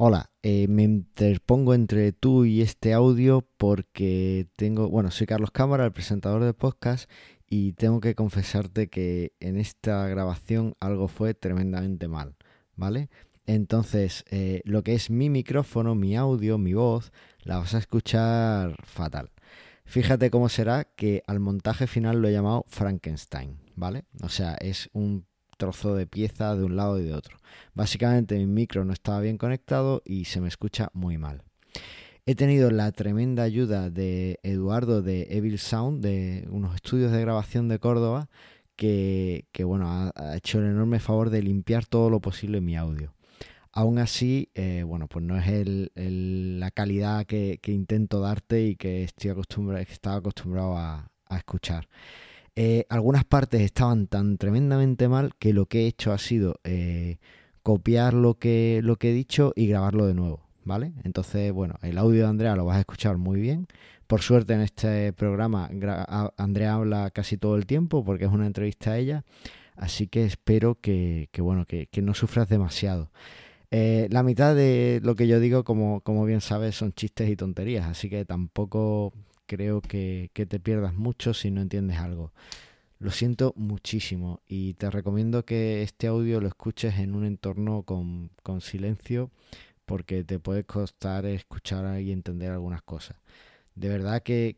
Hola, eh, me interpongo entre tú y este audio porque tengo, bueno, soy Carlos Cámara, el presentador del podcast, y tengo que confesarte que en esta grabación algo fue tremendamente mal, ¿vale? Entonces, eh, lo que es mi micrófono, mi audio, mi voz, la vas a escuchar fatal. Fíjate cómo será que al montaje final lo he llamado Frankenstein, ¿vale? O sea, es un trozo de pieza de un lado y de otro. Básicamente mi micro no estaba bien conectado y se me escucha muy mal. He tenido la tremenda ayuda de Eduardo de Evil Sound, de unos estudios de grabación de Córdoba, que, bueno, ha, hecho el enorme favor de limpiar todo lo posible mi audio. Aún así, eh, bueno, pues no es la calidad que, intento darte y que estoy acostumbrado, que estaba acostumbrado a escuchar. Eh, algunas partes estaban tan tremendamente mal que lo que he hecho ha sido eh, copiar lo que, lo que he dicho y grabarlo de nuevo, ¿vale? Entonces, bueno, el audio de Andrea lo vas a escuchar muy bien. Por suerte en este programa Andrea habla casi todo el tiempo porque es una entrevista a ella, así que espero que, bueno, que, no sufras demasiado. Eh, la mitad de lo que yo digo, como, como bien sabes, son chistes y tonterías, así que tampoco creo que, te pierdas mucho si no entiendes algo. Lo siento muchísimo y te recomiendo que este audio lo escuches en un entorno con, silencio porque te puede costar escuchar y entender algunas cosas. De verdad que,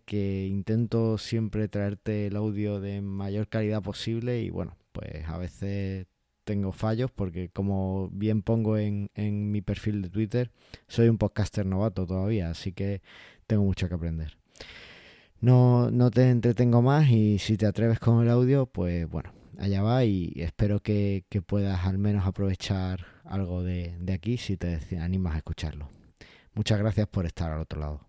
intento siempre traerte el audio de mayor calidad posible y bueno, pues a veces tengo fallos porque como bien pongo en, en mi perfil de Twitter, soy un podcaster novato todavía, así que tengo mucho que aprender. No, no te entretengo más y si te atreves con el audio, pues bueno, allá va y espero que, puedas al menos aprovechar algo de, de aquí si te animas a escucharlo. Muchas gracias por estar al otro lado.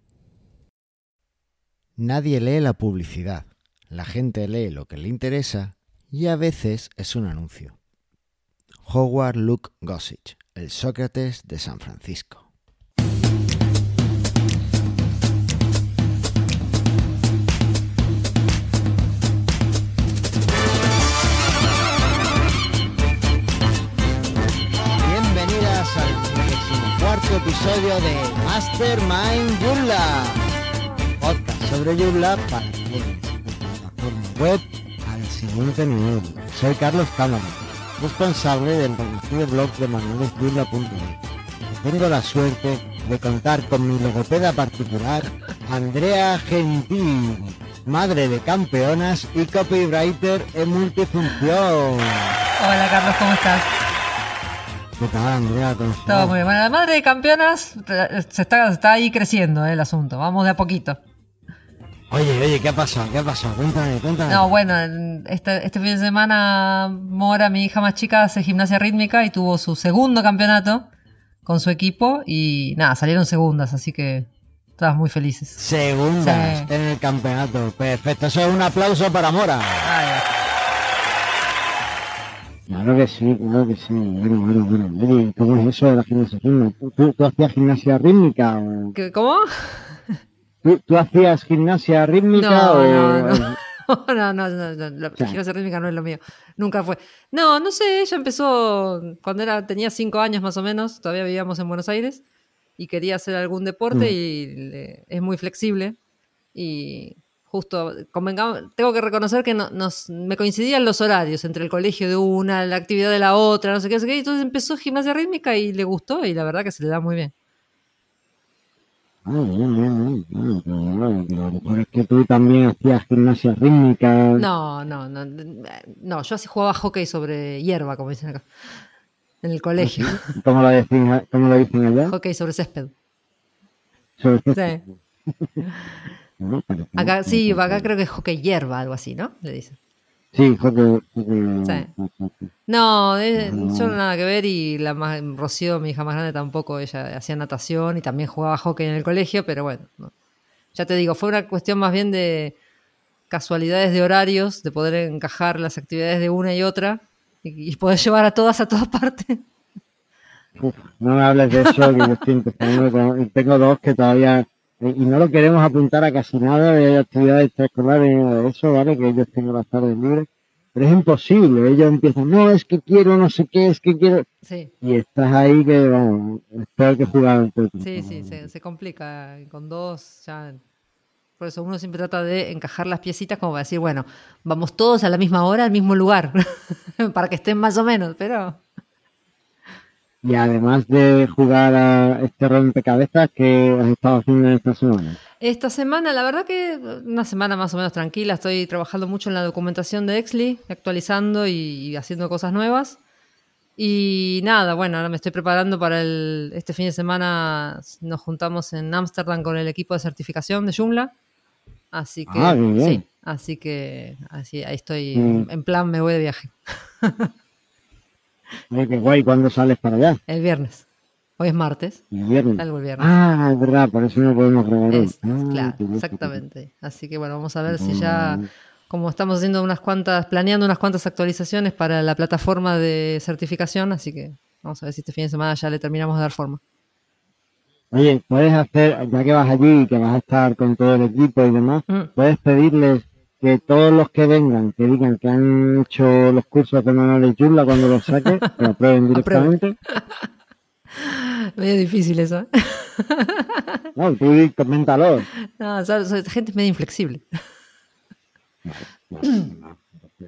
Nadie lee la publicidad, la gente lee lo que le interesa y a veces es un anuncio. Howard Luke Gossage, el Sócrates de San Francisco. Episodio de Mastermind Joomla, podcast sobre Joomla para plataforma web al siguiente nivel. Soy Carlos Cámara, responsable del reconocido blog de manualesjoomla.net. Tengo la suerte de contar con mi logopeda particular, Andrea Gentil, madre de campeonas y copywriter en multifunción. Hola Carlos, ¿cómo estás? Todo muy bien. Bueno, la madre de campeonas se está, está ahí creciendo eh, el asunto. Vamos de a poquito. Oye, oye, ¿qué ha pasado? ¿Qué ha pasado? Cuéntame, cuéntame. No, bueno, este, este fin de semana Mora, mi hija más chica, hace gimnasia rítmica y tuvo su segundo campeonato con su equipo y nada, salieron segundas, así que estabas muy felices. Segundas en el campeonato. Perfecto, eso es un aplauso para Mora. Claro que sí, claro que sí. Bueno, bueno, bueno. ¿Cómo es eso de la gimnasia rítmica? ¿Tú, hacías gimnasia rítmica? ¿Cómo? ¿Tú, hacías gimnasia rítmica no, o...? No, no. No, no, no, la gimnasia rítmica no es lo mío. Nunca fue. No, no sé, ella empezó cuando era, tenía cinco años más o menos, todavía vivíamos en Buenos Aires, y quería hacer algún deporte mm. y es muy flexible. Y justo, tengo que reconocer que nos, me coincidían los horarios entre el colegio de una, la actividad de la otra, no sé qué, no sé qué. Entonces empezó gimnasia rítmica y le gustó y la verdad que se le da muy bien. Ah, bien, bien, bien. Es que tú también hacías gimnasia rítmica. No, no, no. No, yo así jugaba hockey sobre hierba, como dicen acá. En el colegio. ¿Cómo lo dicen, cómo lo dicen allá? Hockey sobre césped. Sobre césped. Sí. Acá sí, acá creo que es hockey hierba, algo así, ¿no? Le dicen. Sí, hockey. No, yo no nada que ver y la más, Rocío, mi hija más grande, tampoco. Ella hacía natación y también jugaba hockey en el colegio, pero bueno, ya te digo, fue una cuestión más bien de casualidades de horarios, de poder encajar las actividades de una y otra y, poder llevar a todas a todas partes. no me hables de eso, que tengo dos que todavía y no lo queremos apuntar a casi nada de actividades extraescolares ni nada de eso, ¿vale? Que ellos tengan las tardes libres. pero es imposible. Ellos empiezan, no, es que quiero, no sé qué, es que quiero. Sí. Y estás ahí que, vamos, es peor que jugar al Tetris. Sí, sí, se, se complica. Con dos ya. Por eso uno siempre trata de encajar las piecitas como para decir, bueno, vamos todos a la misma hora, al mismo lugar, para que estén más o menos, pero Y además de jugar a este rompecabezas, ¿qué has estado haciendo esta semana? Esta semana, la verdad que una semana más o menos tranquila, estoy trabajando mucho en la documentación de Exli, actualizando y, y haciendo cosas nuevas. Y nada, bueno, ahora me estoy preparando para el, este fin de semana, nos juntamos en Ámsterdam con el equipo de certificación de Joomla. Así que, Ah, bien, bien. sí, así que así, ahí estoy Mm. en plan, me voy de viaje. Oye, qué guay, ¿cuándo sales para allá? El viernes. Hoy es martes, El viernes. salgo el viernes. Ah, es verdad, por eso no podemos. Es- Ah, claro, exactamente. Así que bueno, vamos a ver si ya, Mm. como estamos haciendo unas cuantas, planeando unas cuantas actualizaciones para la plataforma de certificación, así que vamos a ver si este fin de semana ya le terminamos de dar forma. Oye, puedes hacer, ya que vas allí y que vas a estar con todo el equipo y demás, Mm. puedes pedirles que todos los que vengan, que digan que han hecho los cursos de manuales Joomla cuando los saques, que lo prueben directamente. Medio difícil eso. ¿eh? No, tú coméntalo. No, so- so- gente es medio inflexible.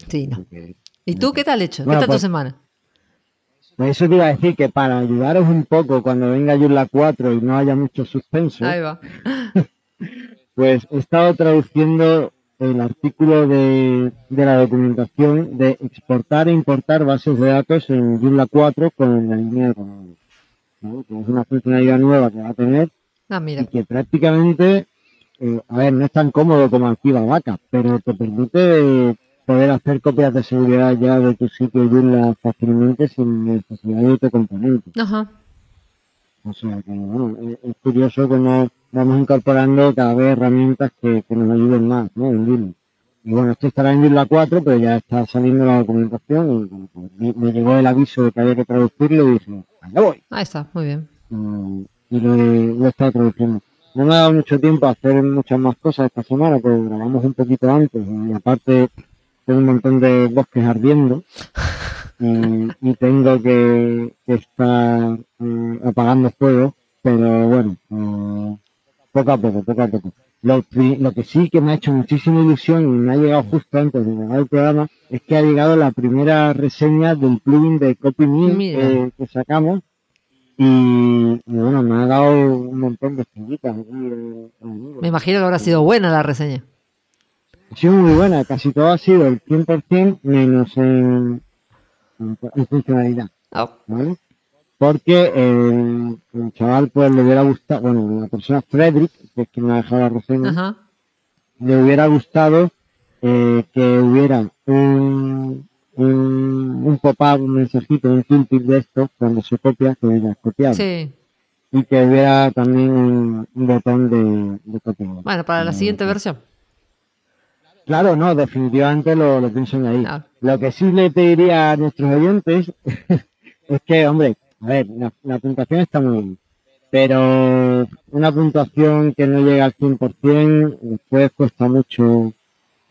Sí, no. ¿Y tú qué tal hecho? ¿Qué Bueno, tal tu pues- semana? Pues eso te iba a decir que para ayudaros un poco cuando venga Joomla 4 y no haya mucho suspenso, Ahí va. pues he estado traduciendo el artículo de, de la documentación de exportar e importar bases de datos en Joomla 4 con la línea. ¿no? Que es una funcionalidad nueva que va a tener Ah, y que prácticamente, eh, a ver, no es tan cómodo como Activa Vaca, pero te permite poder hacer copias de seguridad ya de tu sitio Joomla fácilmente sin necesidad de otro componente. Ajá. O sea que, bueno, es, es curioso cómo vamos incorporando cada vez herramientas que, que nos ayuden más, ¿no? En Joomla. Y bueno, esto estará en Joomla 4, pero ya está saliendo la documentación y me, llegó el aviso de que había que traducirlo y dije, allá voy. Ahí está, muy bien. Y lo he, lo he estado traduciendo. No me ha dado mucho tiempo a hacer muchas más cosas esta semana, porque grabamos un poquito antes y aparte tengo un montón de bosques ardiendo y, y tengo que, que estar eh, apagando fuego, pero bueno, eh, poco a poco, poco a poco. Lo, que sí que me ha hecho muchísima ilusión y me ha llegado justo antes de grabar el programa es que ha llegado la primera reseña del plugin de CopyMe Mira. que, sacamos y, y bueno, me ha dado un montón de estrellitas. eh. Me imagino que habrá sido buena la reseña. Ha sido muy buena, casi todo ha sido el 100% menos en, en, en funcionalidad, Ah, ¿vale? Porque el, el chaval pues le hubiera gustado, bueno, la persona Frederick, que es quien me ha dejado la reseña, Ajá. le hubiera gustado eh, que hubiera un, un, un pop-up, un mensajito, un tooltip de esto, cuando se copia, que hubiera copiado. Sí. Y que hubiera también un, un botón de, de copiar. Bueno, para la Eh, siguiente versión. Claro, no, definitivamente lo, lo pienso en ahí. Ah. Lo que sí le pediría a nuestros oyentes es que, hombre, a ver, la, la puntuación está muy bien, pero una puntuación que no llega al 100% después cuesta mucho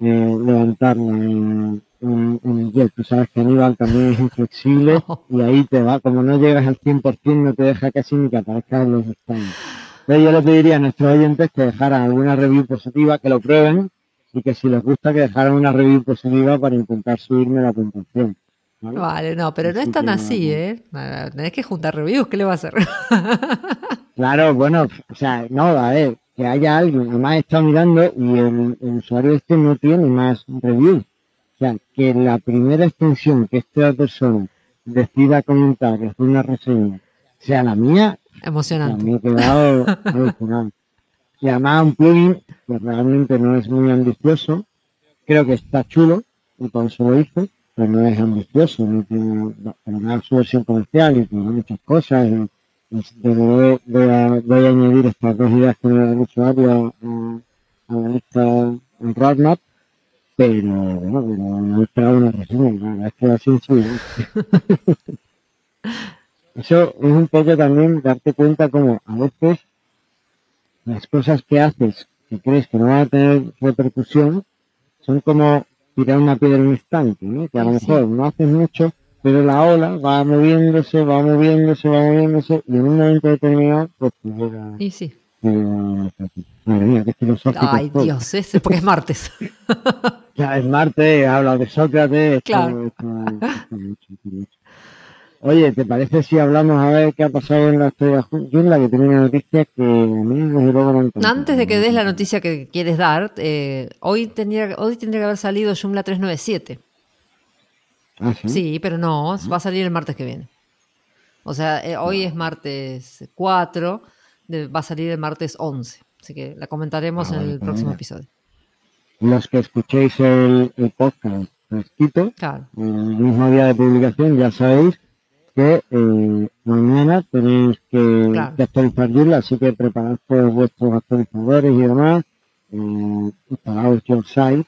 eh, levantarla en, en- en el jet. Tú sabes que Aníbal también es inflexible y ahí te va, como no llegas al 100% no te deja casi ni que aparezcan los stands. Entonces yo le pediría a nuestros oyentes que dejaran alguna review positiva, que lo prueben y que si les gusta que dejaran una review positiva para intentar subirme la puntuación. ¿Vale? Vale, no, pero no es tan así. ¿eh? Tenés que juntar reviews, ¿qué le va a hacer? Claro, bueno, o sea, no, a ver, que haya alguien, además he estado mirando y el, el usuario este no tiene más reviews. O sea, que la primera extensión que esta persona decida comentar, que es una reseña, sea la mía, Emocionante. me he quedado alucinado. Y además un plugin que realmente no es muy ambicioso, creo que está chulo, y por eso lo hice, pero no es ambicioso, no tiene, pero no es su versión comercial y tiene muchas cosas. Y, voy, voy a, voy a añadir estas dos ideas que me da el usuario a, a esta al roadmap, pero bueno, pero no he esperado una la verdad es que así sí. Eso es un poco también darte cuenta como a veces las cosas que haces que crees que no van a tener repercusión son como tirar una piedra en un estanque, ¿no? Que a lo mejor no haces mucho, pero la ola va moviéndose, va moviéndose, va moviéndose, y en un momento determinado, pues te llega, Y sí. Madre mía, qué filosófico. Ay, todo. Dios, ese porque es martes. Ya es Marte, habla de Sócrates. Claro. esto- esto mucho, esto mucho. Oye, ¿te parece si hablamos a ver qué ha pasado en la historia de Junla? Que tiene una noticia que a mí desde luego me encanta. Antes de que des la noticia que quieres dar, eh, hoy, tendría, hoy tendría que haber salido Joomla 397. Ah, sí. Sí, pero no, va a salir el martes que viene. O sea, eh, hoy es martes 4, de- va a salir el martes 11. Así que la comentaremos Ah, en vale, el pues próximo mira. episodio. Los que escuchéis el, el podcast fresquito, Claro. el mismo día de publicación, ya sabéis que eh, mañana tenéis que, Claro. que actualizar Joomla, así que preparad todos vuestros actualizadores y demás. Eh, instalaos your sites,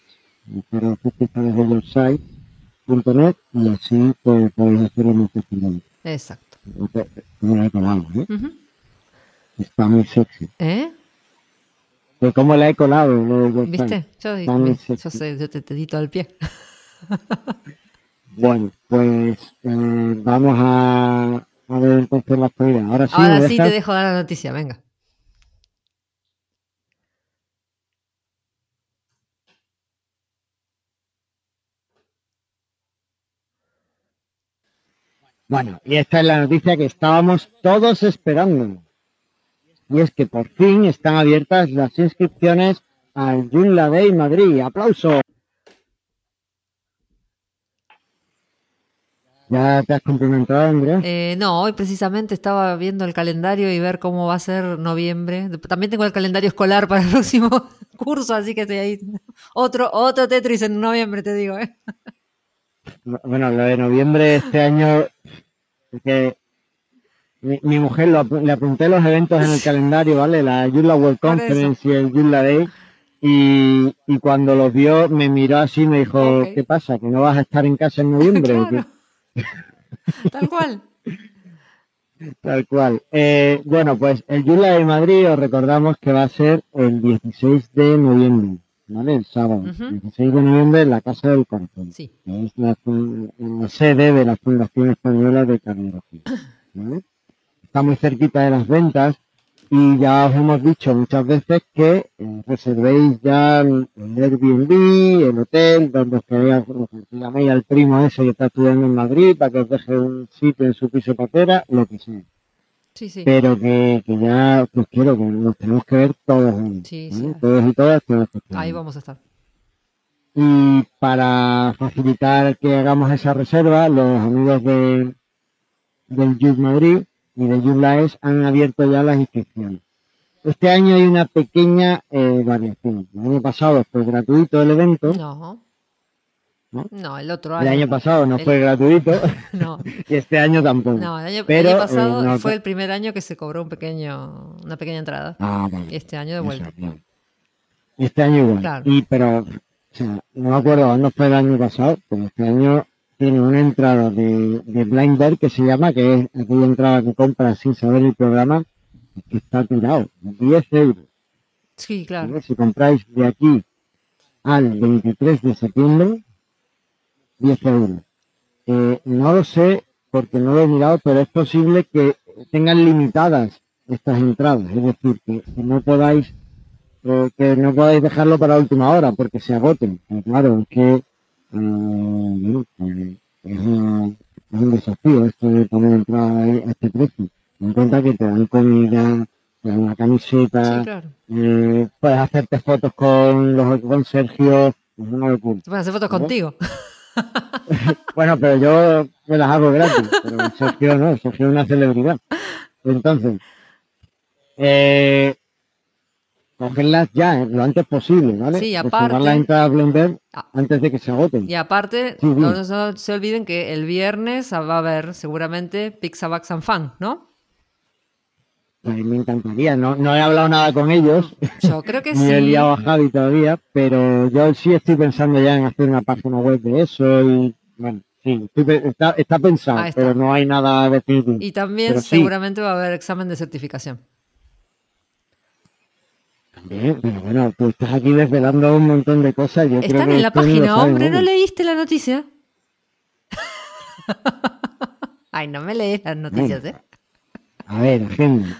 pero oficiales de your site.net y así pues, podéis hacerlo muy fácilmente. Exacto. Como la he colado, ¿eh? Está muy sexy. ¿Eh? De cómo la he colado, lo ¿Viste? site. Yo, sé, yo te, te di todo el pie. Bueno, pues eh, vamos a, a ver entonces la actualidad. Ahora sí, Ahora ¿me sí te dejo dar la noticia, venga. Bueno, y esta es la noticia que estábamos todos esperando. Y es que por fin están abiertas las inscripciones al Joomla Day Madrid. ¡Aplauso! ¿Ya te has cumplimentado, Andrea? Eh, no, hoy precisamente estaba viendo el calendario y ver cómo va a ser noviembre. También tengo el calendario escolar para el próximo curso, así que estoy ahí. Otro, otro Tetris en noviembre, te digo. ¿eh? Bueno, lo de noviembre este año, que mi, mi mujer lo le apunté los eventos en el calendario, ¿vale? La Joomla World Conference y el Joomla Day. Y, y cuando los vio, me miró así y me dijo. ¿qué pasa? ¿Que no vas a estar en casa en noviembre? o qué?". Claro. Tal cual. Tal cual. Eh, bueno, pues el Joomla de Madrid os recordamos que va a ser el 16 de noviembre, ¿vale? El sábado. Ujú. 16 de noviembre en la Casa del Corazón. Sí. que es la, sede de la Fundación Española de Cardiología. ¿vale? Está muy cerquita de las ventas y ya os hemos dicho muchas veces que eh, reservéis ya el, el Airbnb, el hotel, donde os queréis, que llaméis al primo ese que está estudiando en Madrid para que os deje un sitio en su piso patera, lo que sea. Sí, sí. Pero que, que ya, pues quiero que nos tenemos que ver todos. Sí, sí. Todos y todas tenemos que estar Ahí ahí. vamos a estar. Y para facilitar que hagamos esa reserva, los amigos de, del Youth Madrid y de Youth Laes han abierto ya las inscripciones. Este año hay una pequeña eh, variación. El año pasado fue gratuito el evento, No. ¿No? No, el otro el año. año pasado no El- fue gratuito No, y este año tampoco. no, el año, el año eh, pasado no- fue el primer año que se cobró un pequeño, una pequeña entrada. Ah, Y vale. este año de vuelta. Eso. Este año igual. Claro. Y pero, o sea, no me acuerdo cuándo fue el año pasado, pero este año tiene una entrada de, de Blind Bear que se llama, que es aquella entrada que compras sin saber el programa, que está tirado. 10 euros. Sí, claro. Si compráis de aquí al 23 de septiembre, 10 euros. Eh, no lo sé porque no lo he mirado, pero es posible que tengan limitadas estas entradas, es decir, que, que no podáis eh, que no podáis dejarlo para última hora porque se agoten. Pero claro, es que bueno, pues, es, un, es un desafío esto de poner entrada a este precio. En cuenta que te dan comida, te dan una camiseta, Sí, claro. eh, puedes hacerte fotos con los con Sergio, es una locura. Se pueden hacer fotos ¿No? contigo. Bueno, pero yo me las hago gratis, pero Sergio no, Sergio es una celebridad. Entonces, eh, cogerlas ya, eh, lo antes posible, ¿vale? Sí, aparte- la entrada a Blender Ah. antes de que se agoten. Y aparte, Sí, sí. no, no se olviden que el viernes va a haber seguramente Pixabax and Fan, ¿no? A mí me encantaría, no, no he hablado nada con ellos, Yo creo que ni he sí. liado a Javi todavía, pero yo sí estoy pensando ya en hacer una página web de eso y, bueno, sí, estoy está, está pensado, está. pero no hay nada definitivo. Y también Pero sí. seguramente va a haber examen de certificación. Pero bueno, tú estás aquí desvelando un montón de cosas. Yo creo Están que en la página, hombre, ¿no leíste la noticia? Ay, no me lees las noticias, ¿eh? A ver, agenda.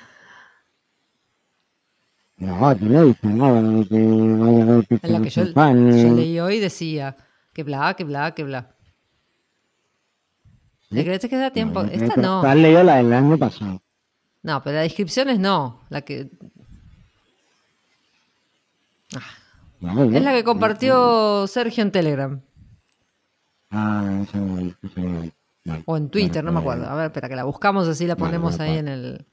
No, aquí no dice nada de que vaya a haber En la que yo, champán, yo eh. leí hoy decía que bla, que bla, que bla. ¿Le crees que da tiempo? No, Esta no. Tú has leído la del año pasado. No, pero la descripción es no. La que, es la que compartió Sergio en Telegram. Ah, O en Twitter, no me acuerdo. A ver, espera, que la buscamos así la ponemos ahí en el.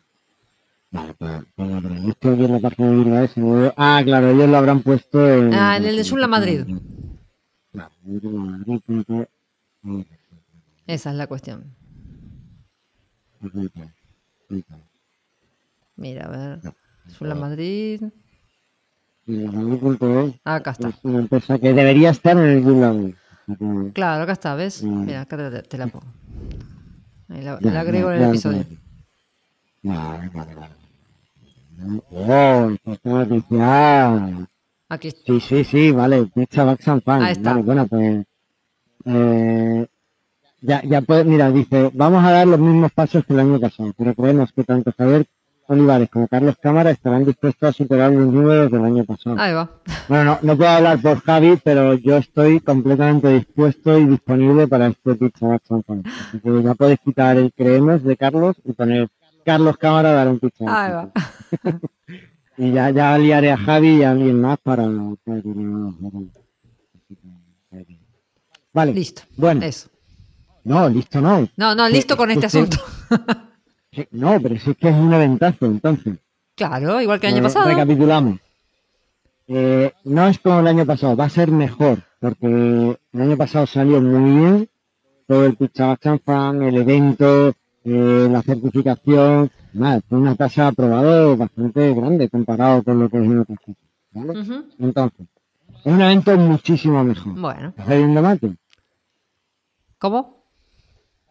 Vale, pues, pues, vale, esto aquí en la de Bilbao me Ah, claro, ellos lo habrán puesto en... Ah, en el de Joomla Madrid. Esa es la cuestión. Mira, a ver. No. Sula Madrid. Joomla Madrid punto es. Acá está. Es una empresa que debería estar en el Joomla Madrid. O sea que- Claro, acá está, ¿ves? Mm. Mira, acá te, te la pongo. Ahí la, agrego en el episodio. Vale, vale, vale. Oh. Aquí está. Sí, sí, sí, vale. Pizza Back. Ahí está. Vale, bueno, pues. Eh, ya, ya puede, mira, dice, vamos a dar los mismos pasos que el año pasado, pero creemos que tanto Javier Olivares como Carlos Cámara estarán dispuestos a superar los números del año pasado. Ahí va. Bueno, no, no puedo hablar por Javi, pero yo estoy completamente dispuesto y disponible para este Fan. Así que ya podéis quitar el creemos de Carlos y poner Carlos Cámara dar un Back Ahí va. Y ya, ya liaré a Javi y a alguien más para... Vale. Listo. Bueno, Eso. no, listo no. No, no, listo con este asunto. Sí, No, pero sí que es un eventazo, entonces. Claro, igual que el año Eh, pasado. Recapitulamos. Eh, no es como el año pasado, va a ser mejor, porque el año pasado salió muy bien, todo el Fan, el evento, eh, la certificación, nada, fue una tasa de aprobado bastante grande comparado con lo que es en otros sitios, ¿vale? Entonces, es un evento muchísimo mejor. Bueno, ¿Estás bebiendo mate? ¿cómo?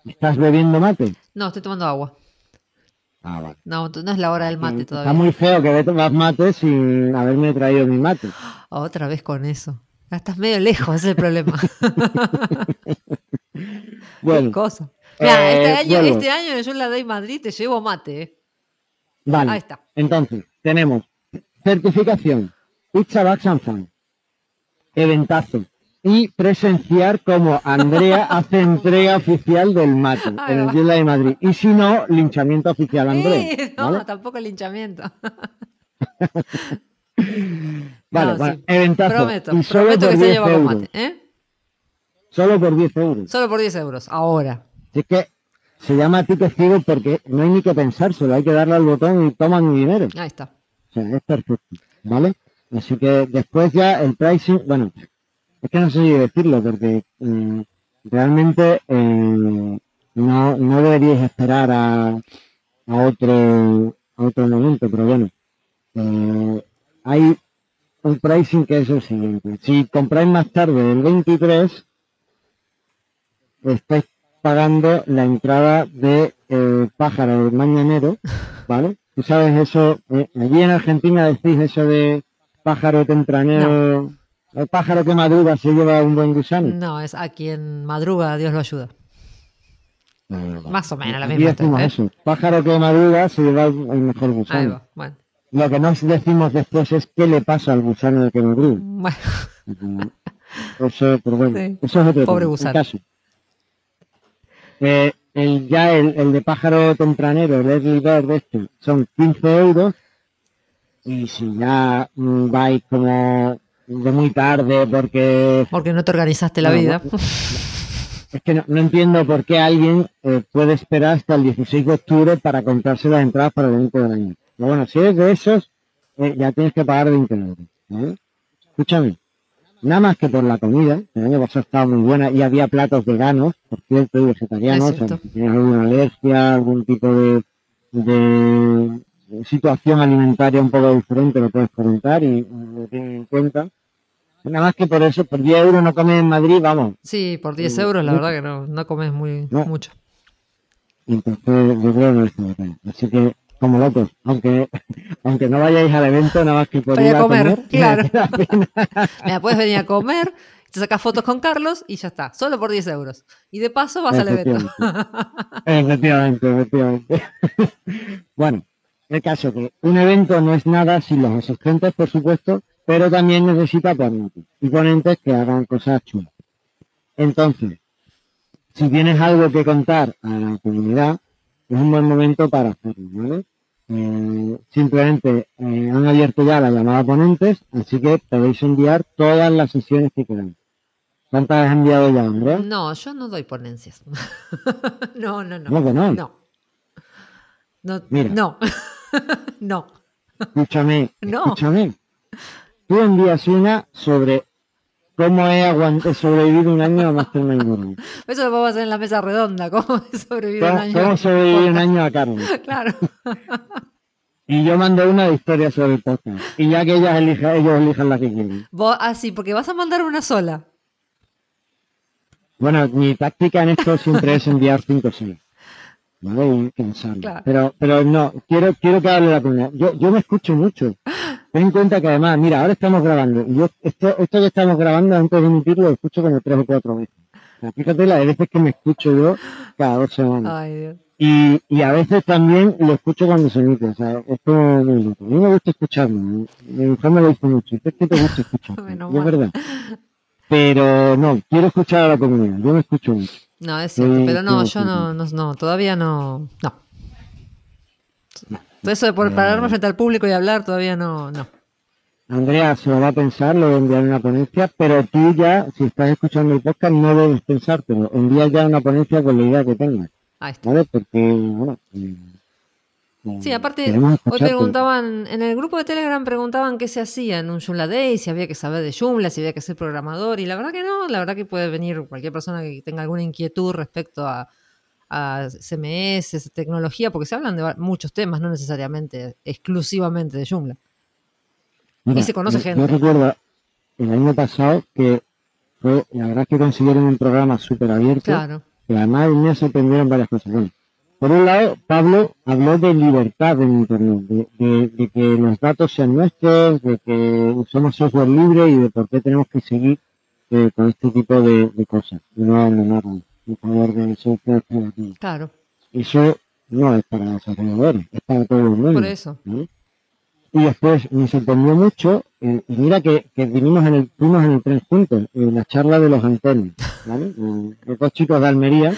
¿Estás bebiendo mate? No, estoy tomando agua. Ah, vale. No, no es la hora del mate Está todavía. muy feo que tomar mate sin haberme traído mi mate. Otra vez con eso. Estás medio lejos, es el problema. Bueno, cosa. Mira, eh, este año, este año en la Day Madrid te llevo mate. eh. Vale. Ahí está. Entonces, tenemos certificación, Pizza Back San Fan, eventazo y presenciar como Andrea hace entrega oficial del mate en el. Gila de Madrid. Y si no, linchamiento oficial Andrea. Eh, no, ¿vale? tampoco el linchamiento. Vale, No, bueno, sí. eventazo. Prometo, y solo prometo por que se 10 lleva con euros. mate. ¿eh? Solo por 10 euros. Solo por 10 euros. Ahora. Es que se llama ticket ciego porque no hay ni que pensárselo, hay que darle al botón y toman mi dinero. Ahí está. O sea, es perfecto, ¿vale? Así que después ya el pricing, bueno, es que no sé si decirlo porque mm, realmente eh, no, no deberíais esperar a, a otro a otro momento, pero bueno, eh, hay un pricing que es el siguiente. Si compráis más tarde del 23, estáis pagando la entrada de eh, pájaro del mañanero, ¿vale? Tú sabes eso, allí en Argentina decís eso de pájaro tempranero, el pájaro que madruga se lleva un buen gusano. No, es a quien madruga, Dios lo ayuda. No, no, no. Más o menos la misma. decimos ¿eh? eso, pájaro que madruga se lleva el mejor Ahí gusano. va. Bueno. Lo que nos decimos después es qué le pasa al gusano de que madruga. Bueno, Eso, pero bueno, Sí. eso es otro Pobre tema. gusano. Caso. Eh, el, ya el, el de pájaro tempranero, el early bird este, son 15 euros. Y si ya mm, vais como de muy tarde porque porque no te organizaste la No, vida. es que no, no entiendo por qué alguien eh, puede esperar hasta el 16 de octubre para comprarse las entradas para el evento del año. Pero bueno, si eres de esos, eh, ya tienes que pagar 20 euros. ¿vale? Escúchame, nada más que por la comida, el año pasado estaba muy buena y había platos veganos, por cierto, y vegetarianos, Es o sea, si tienes alguna alergia, algún tipo de, de situación alimentaria un poco diferente, lo puedes comentar y lo tienen en cuenta. Nada más que por eso, por 10 euros no comes en Madrid, vamos, Sí, por 10 Mm, euros, la verdad que no, no comes muy No. mucho. Entonces, yo creo que. Así que, como locos, aunque, aunque no vayáis al evento, nada más que por ir a comer, comer, claro. Mira, puedes venir a comer, te sacas fotos con Carlos y ya está, solo por 10 euros. Y de paso vas al evento. Efectivamente, efectivamente. bueno, el caso que un evento no es nada sin los asistentes, por supuesto, pero también necesita ponentes. Y ponentes que hagan cosas chulas. Entonces, si tienes algo que contar a la comunidad, es un buen momento para hacerlo, ¿vale? Eh, simplemente eh, han abierto ya la llamada a ponentes, así que podéis enviar todas las sesiones que queráis. ¿Cuántas has enviado ya, Andrea? No, yo no doy ponencias. no, no, no. ¿Cómo que no? No. No, Mira. no. no. Escúchame, No. escúchame. Tú envías una sobre cómo he aguantado sobrevivir un año a Mastermind. Eso lo podemos hacer en la mesa redonda. ¿Cómo sobrevivir un ¿Cómo, año? cómo sobrevivir un año a Carlos? Claro. Y yo mando una de historia sobre el podcast. Y ya que ellas elijan, ellos elijan la que quieren. Vos, ah, sí, porque vas a mandar una sola. Bueno, mi táctica en esto siempre es enviar cinco o seis. ¿Vale? Y pensarlo. Claro. Pero, pero no, quiero, quiero que hable la primera. Yo, yo me escucho mucho. Ten en cuenta que además, mira, ahora estamos grabando. Y yo, esto, esto que estamos grabando antes de emitirlo, lo escucho como tres o cuatro veces. O sea, fíjate la de veces que me escucho yo cada dos semanas. Ay, Dios. Y, y a veces también lo escucho cuando se emite. O sea, es como muy loco. A mí me gusta escucharme. Mi mujer me lo dice mucho. Es que te gusta escuchar. Y es verdad. Pero no, quiero escuchar a la comunidad. Yo me escucho mucho. No, es cierto, Sí, pero no, yo no, no, todavía no, no. Todo eso de por pararme frente al público y hablar, todavía no, no. Andrea se lo va a pensar, lo voy a enviar en una ponencia, pero tú ya, si estás escuchando el podcast, no debes pensártelo. Envía ya una ponencia con la idea que tengas, Ahí está. ¿vale? Porque, bueno... eh, eh, Sí, aparte, hoy preguntaban, en el grupo de Telegram preguntaban qué se hacía en un Joomla Day, si había que saber de Joomla, si había que ser programador, y la verdad que no, la verdad que puede venir cualquier persona que tenga alguna inquietud respecto a, a CMS, tecnología, porque se hablan de muchos temas, no necesariamente exclusivamente de Joomla. Mira, y se conoce yo- gente. Yo recuerdo el año pasado que fue, la verdad es que consiguieron un programa súper abierto, Claro, que además me sorprendieron varias cosas. Bueno, por un lado, Pablo habló de libertad en Internet, de, de- de que los datos sean nuestros, de que usamos software libre y de por qué tenemos que seguir eh, con este tipo de, de cosas y no abandonarlo favor software claro, Eso no es para los desarrolladores, es para todo el mundo. por eso. Y después me sorprendió mucho, eh, y mira que, que vinimos en el, fuimos en el tren juntos, en la charla de los antenos, ¿vale? Los dos chicos de Almería,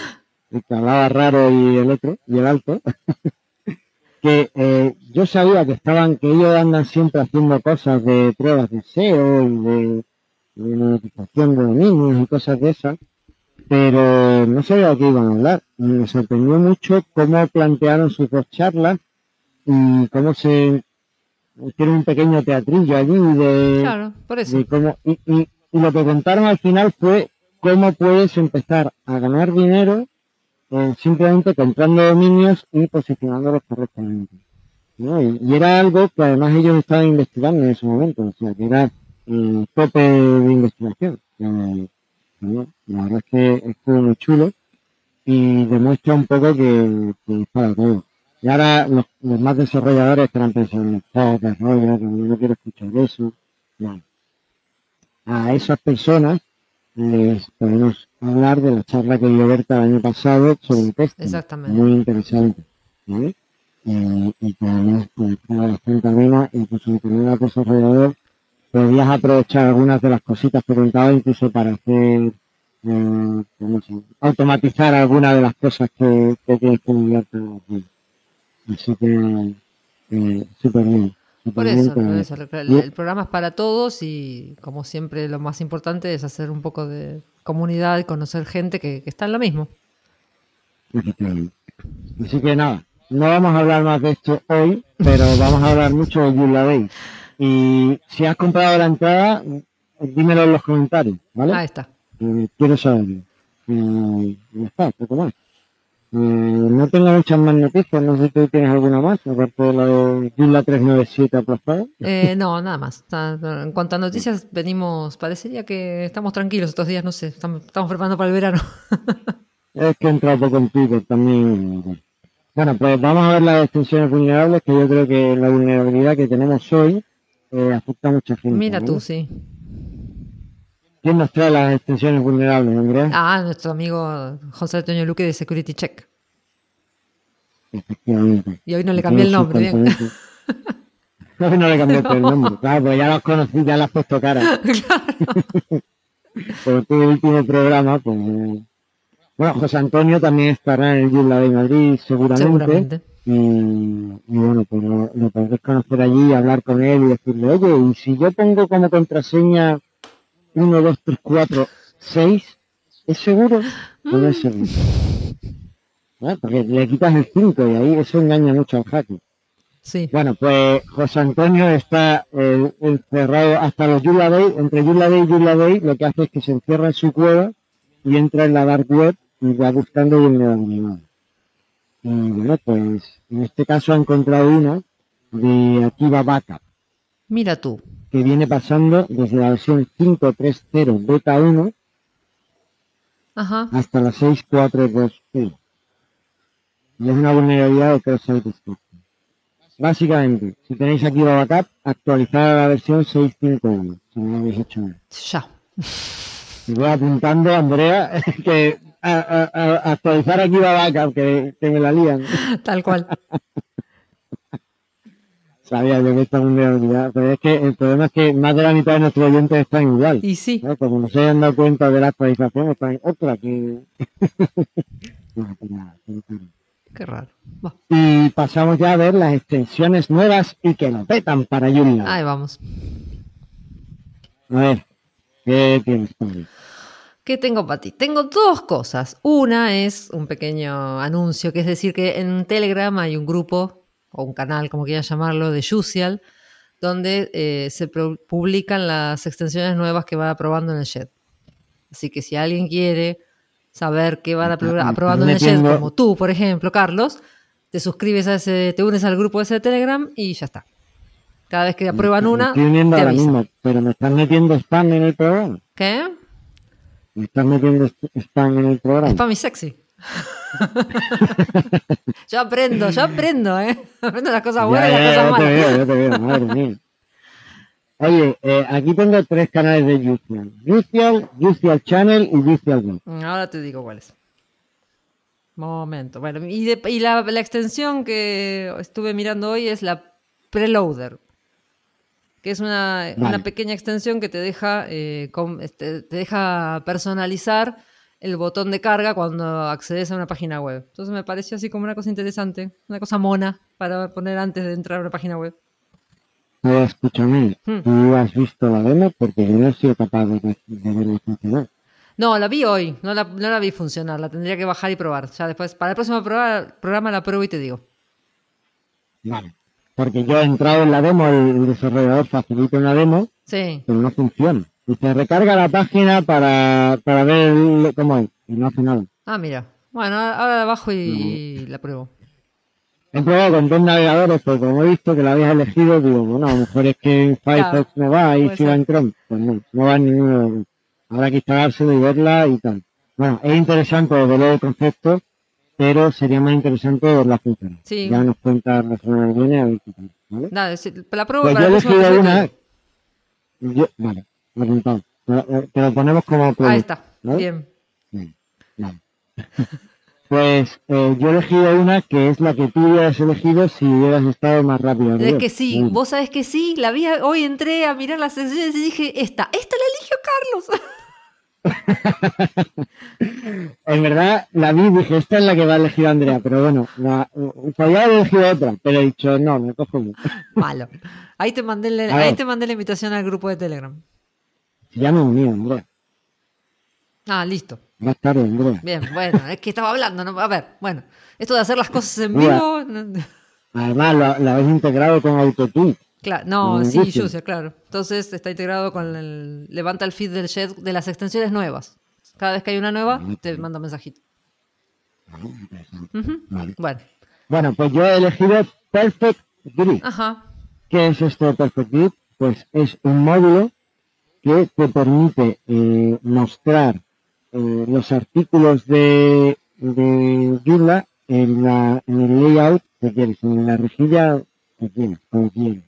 el que hablaba raro y el otro, y el alto, que eh, yo sabía que estaban, que ellos andan siempre haciendo cosas de pruebas de SEO y de, de notificación de dominios y cosas de esas, pero no sabía de qué iban a hablar. Me sorprendió mucho cómo plantearon sus dos charlas y cómo se hicieron un pequeño teatrillo allí de, Claro, por eso. de cómo y, y- y lo que contaron al final fue cómo puedes empezar a ganar dinero eh, simplemente comprando dominios y posicionándolos correctamente. ¿no? Y, y era algo que además ellos estaban investigando en ese momento, o sea, que era el tope de investigación. Que, la verdad es que estuvo muy chulo y demuestra un poco que, que es para todo. Y ahora los, los más desarrolladores estarán pensando, joder, rollo, que yo no quiero escuchar eso. No. A esas personas les podemos hablar de la charla que dio Berta el año pasado sobre el testing. Exactamente. Muy interesante. ¿vale? Eh, y que además pues, bastante amena, incluso no eras desarrollador, podías aprovechar algunas de las cositas que contaba incluso para hacer, eh, automatizar algunas de las cosas que, que tienes que enviar. Así que, eh, súper bien. Por eso, por eso. El, el programa es para todos y como siempre lo más importante es hacer un poco de comunidad y conocer gente que, que está en lo mismo. Así que nada, no vamos a hablar más de esto hoy, pero vamos a hablar mucho de Day. Y si has comprado la entrada, dímelo en los comentarios, ¿vale? Ahí está. Eh, quiero saberlo. Eh, ya está, poco más. Eh, no tengo muchas más noticias, no sé si tú tienes alguna más, aparte de la de Joomla 397 aplazada. Eh, no, nada más. En cuanto a noticias, venimos, parecería que estamos tranquilos estos días, no sé, estamos, estamos preparando para el verano. Es que he entrado poco en Twitter también. Bueno, pues vamos a ver las extensiones vulnerables, que yo creo que la vulnerabilidad que tenemos hoy eh, afecta a mucha gente. Mira ¿no? tú, sí. ¿Quién nos trae las extensiones vulnerables, Andrea? Ah, nuestro amigo José Antonio Luque de Security Check. Efectivamente. Y hoy no le cambié el nombre, bien. Hoy no le cambiaste el nombre. Claro, pues ya los conocí, ya le has puesto cara. Por tu último programa, pues... Bueno, José Antonio también estará en el Yula de Madrid seguramente. Seguramente. Y, y bueno, pues lo, lo podréis conocer allí y hablar con él y decirle, oye, y si yo pongo como contraseña 1, 2, 3, 4, 6, ¿es seguro o no es seguro? Ah, Porque le quitas el 5 y ahí eso engaña mucho al hacker. Sí. Bueno, pues José Antonio está eh, encerrado hasta los Yula Day, entre Yula Day y Yula Day, lo que hace es que se encierra en su cueva y entra en la dark web y va buscando vulnerabilidades. Y bueno, pues en este caso ha encontrado una de Akiva Backup, Mira tú. que viene pasando desde la versión 5.3.0 beta 1 Ajá. hasta la 6.4.2.0. Y es una vulnerabilidad de cross-site destruction. Básicamente, si tenéis aquí la backup, actualizar a la versión 6.5.1, si no lo habéis hecho aún. Ya. Y voy apuntando, Andrea, que a, a- a- actualizar aquí la backup, que, que me la lían. Tal cual. Sabía yo que esta vulnerabilidad, pero es que el problema es que más de la mitad de nuestros oyentes están igual. Y sí. ¿no? Como no se hayan dado cuenta de la actualización, están otra que... No, nada. Qué raro. Va. Y pasamos ya a ver las extensiones nuevas y que lo petan para Joomla. Ahí vamos. A ver, ¿qué tienes por ahí? ¿Qué tengo para ti? Tengo dos cosas. Una es un pequeño anuncio, que es decir que en Telegram hay un grupo, o un canal, como quieras llamarlo, de Jusial, donde eh, se publican las extensiones nuevas que van aprobando en el JET. Así que si alguien quiere saber qué van apro- aprobando en el JET, como tú, por ejemplo, Carlos, te suscribes a ese, te unes al grupo ese de Telegram y ya está. Cada vez que aprueban una, Estoy uniendo te avisan. mismo, pero me están metiendo spam en el programa. ¿Qué? Me están metiendo sp- spam en el programa. Spam y sexy. yo aprendo, yo aprendo, ¿eh? Aprendo las cosas Ya, buenas y las ya, cosas te malas. veo, yo te veo, madre mía. Oye, eh, aquí tengo tres canales de Juicial. Juicial, Juicial Channel y Juicial Web. Mm, Ahora te digo cuáles. Momento. Bueno, y, de- y la, la extensión que estuve mirando hoy es la Preloader, que es una, Vale. una pequeña extensión que te deja, eh, este, te deja personalizar el botón de carga cuando accedes a una página web. Entonces me pareció así como una cosa interesante, una cosa mona para poner antes de entrar a una página web. Ahora escúchame, Hmm. tú has visto la demo porque yo no he sido capaz de, de verla funcionar. No, la vi hoy, no la, no la vi funcionar, la tendría que bajar y probar. Ya después, para el próximo programa, programa la pruebo y te digo. Vale. Porque yo he entrado en la demo, el, desarrollador facilita una demo, Sí, pero no funciona. Dice, recarga la página para, para ver cómo es. Y no hace nada. ah, mira. Bueno, ahora la bajo y la pruebo. He probado con dos navegadores, pero como he visto que la habías elegido, digo, bueno, a lo mejor es que en Firefox no va y si va en Chrome. Pues no, no va en ninguno. Habrá que instalárselo y verla y tal. Bueno, es interesante desde luego el concepto, pero sería más interesante verla funcionar. Sí. Ya nos cuenta la semana que viene a ver qué tal, ¿vale? Nada, la pruebo Pues para yo y te una. Yo, vale, apuntado. Te lo- te lo ponemos como Ahí está. Bien. Bien, vale. Pues eh, yo he elegido una que es la que tú hubieras elegido si hubieras estado más rápido. Es que sí, vos sabés que sí, la vi hoy entré a mirar las sesiones y dije, esta, esta la eligió Carlos. En verdad, la vi dije, esta es la que va a elegir Andrea, pero bueno, la, podía haber elegido otra, pero he dicho, no, me cojo una. Malo. Ahí te mandé, la- ahí te mandé la invitación al grupo de Telegram. Ya me uní, Andrea. Ah, listo. Más tarde, Andrea. Bien, bueno, es que estaba hablando, ¿no? A ver, bueno, esto de hacer las cosas en vivo. Además, la habéis integrado con AutoTune. Claro, no, sí. Juicer, claro. Entonces está integrado con el. Levanta el feed del jet de las extensiones nuevas. Cada vez que hay una nueva, te manda un mensajito. Vale. Bueno, Bueno, pues yo he elegido Perfect Grid. ajá. ¿Qué es esto de Perfect Grid? Pues es un módulo que te permite eh, mostrar eh, los artículos de, de en, la, en el layout que quieres, en la rejilla que quieres, como quieres.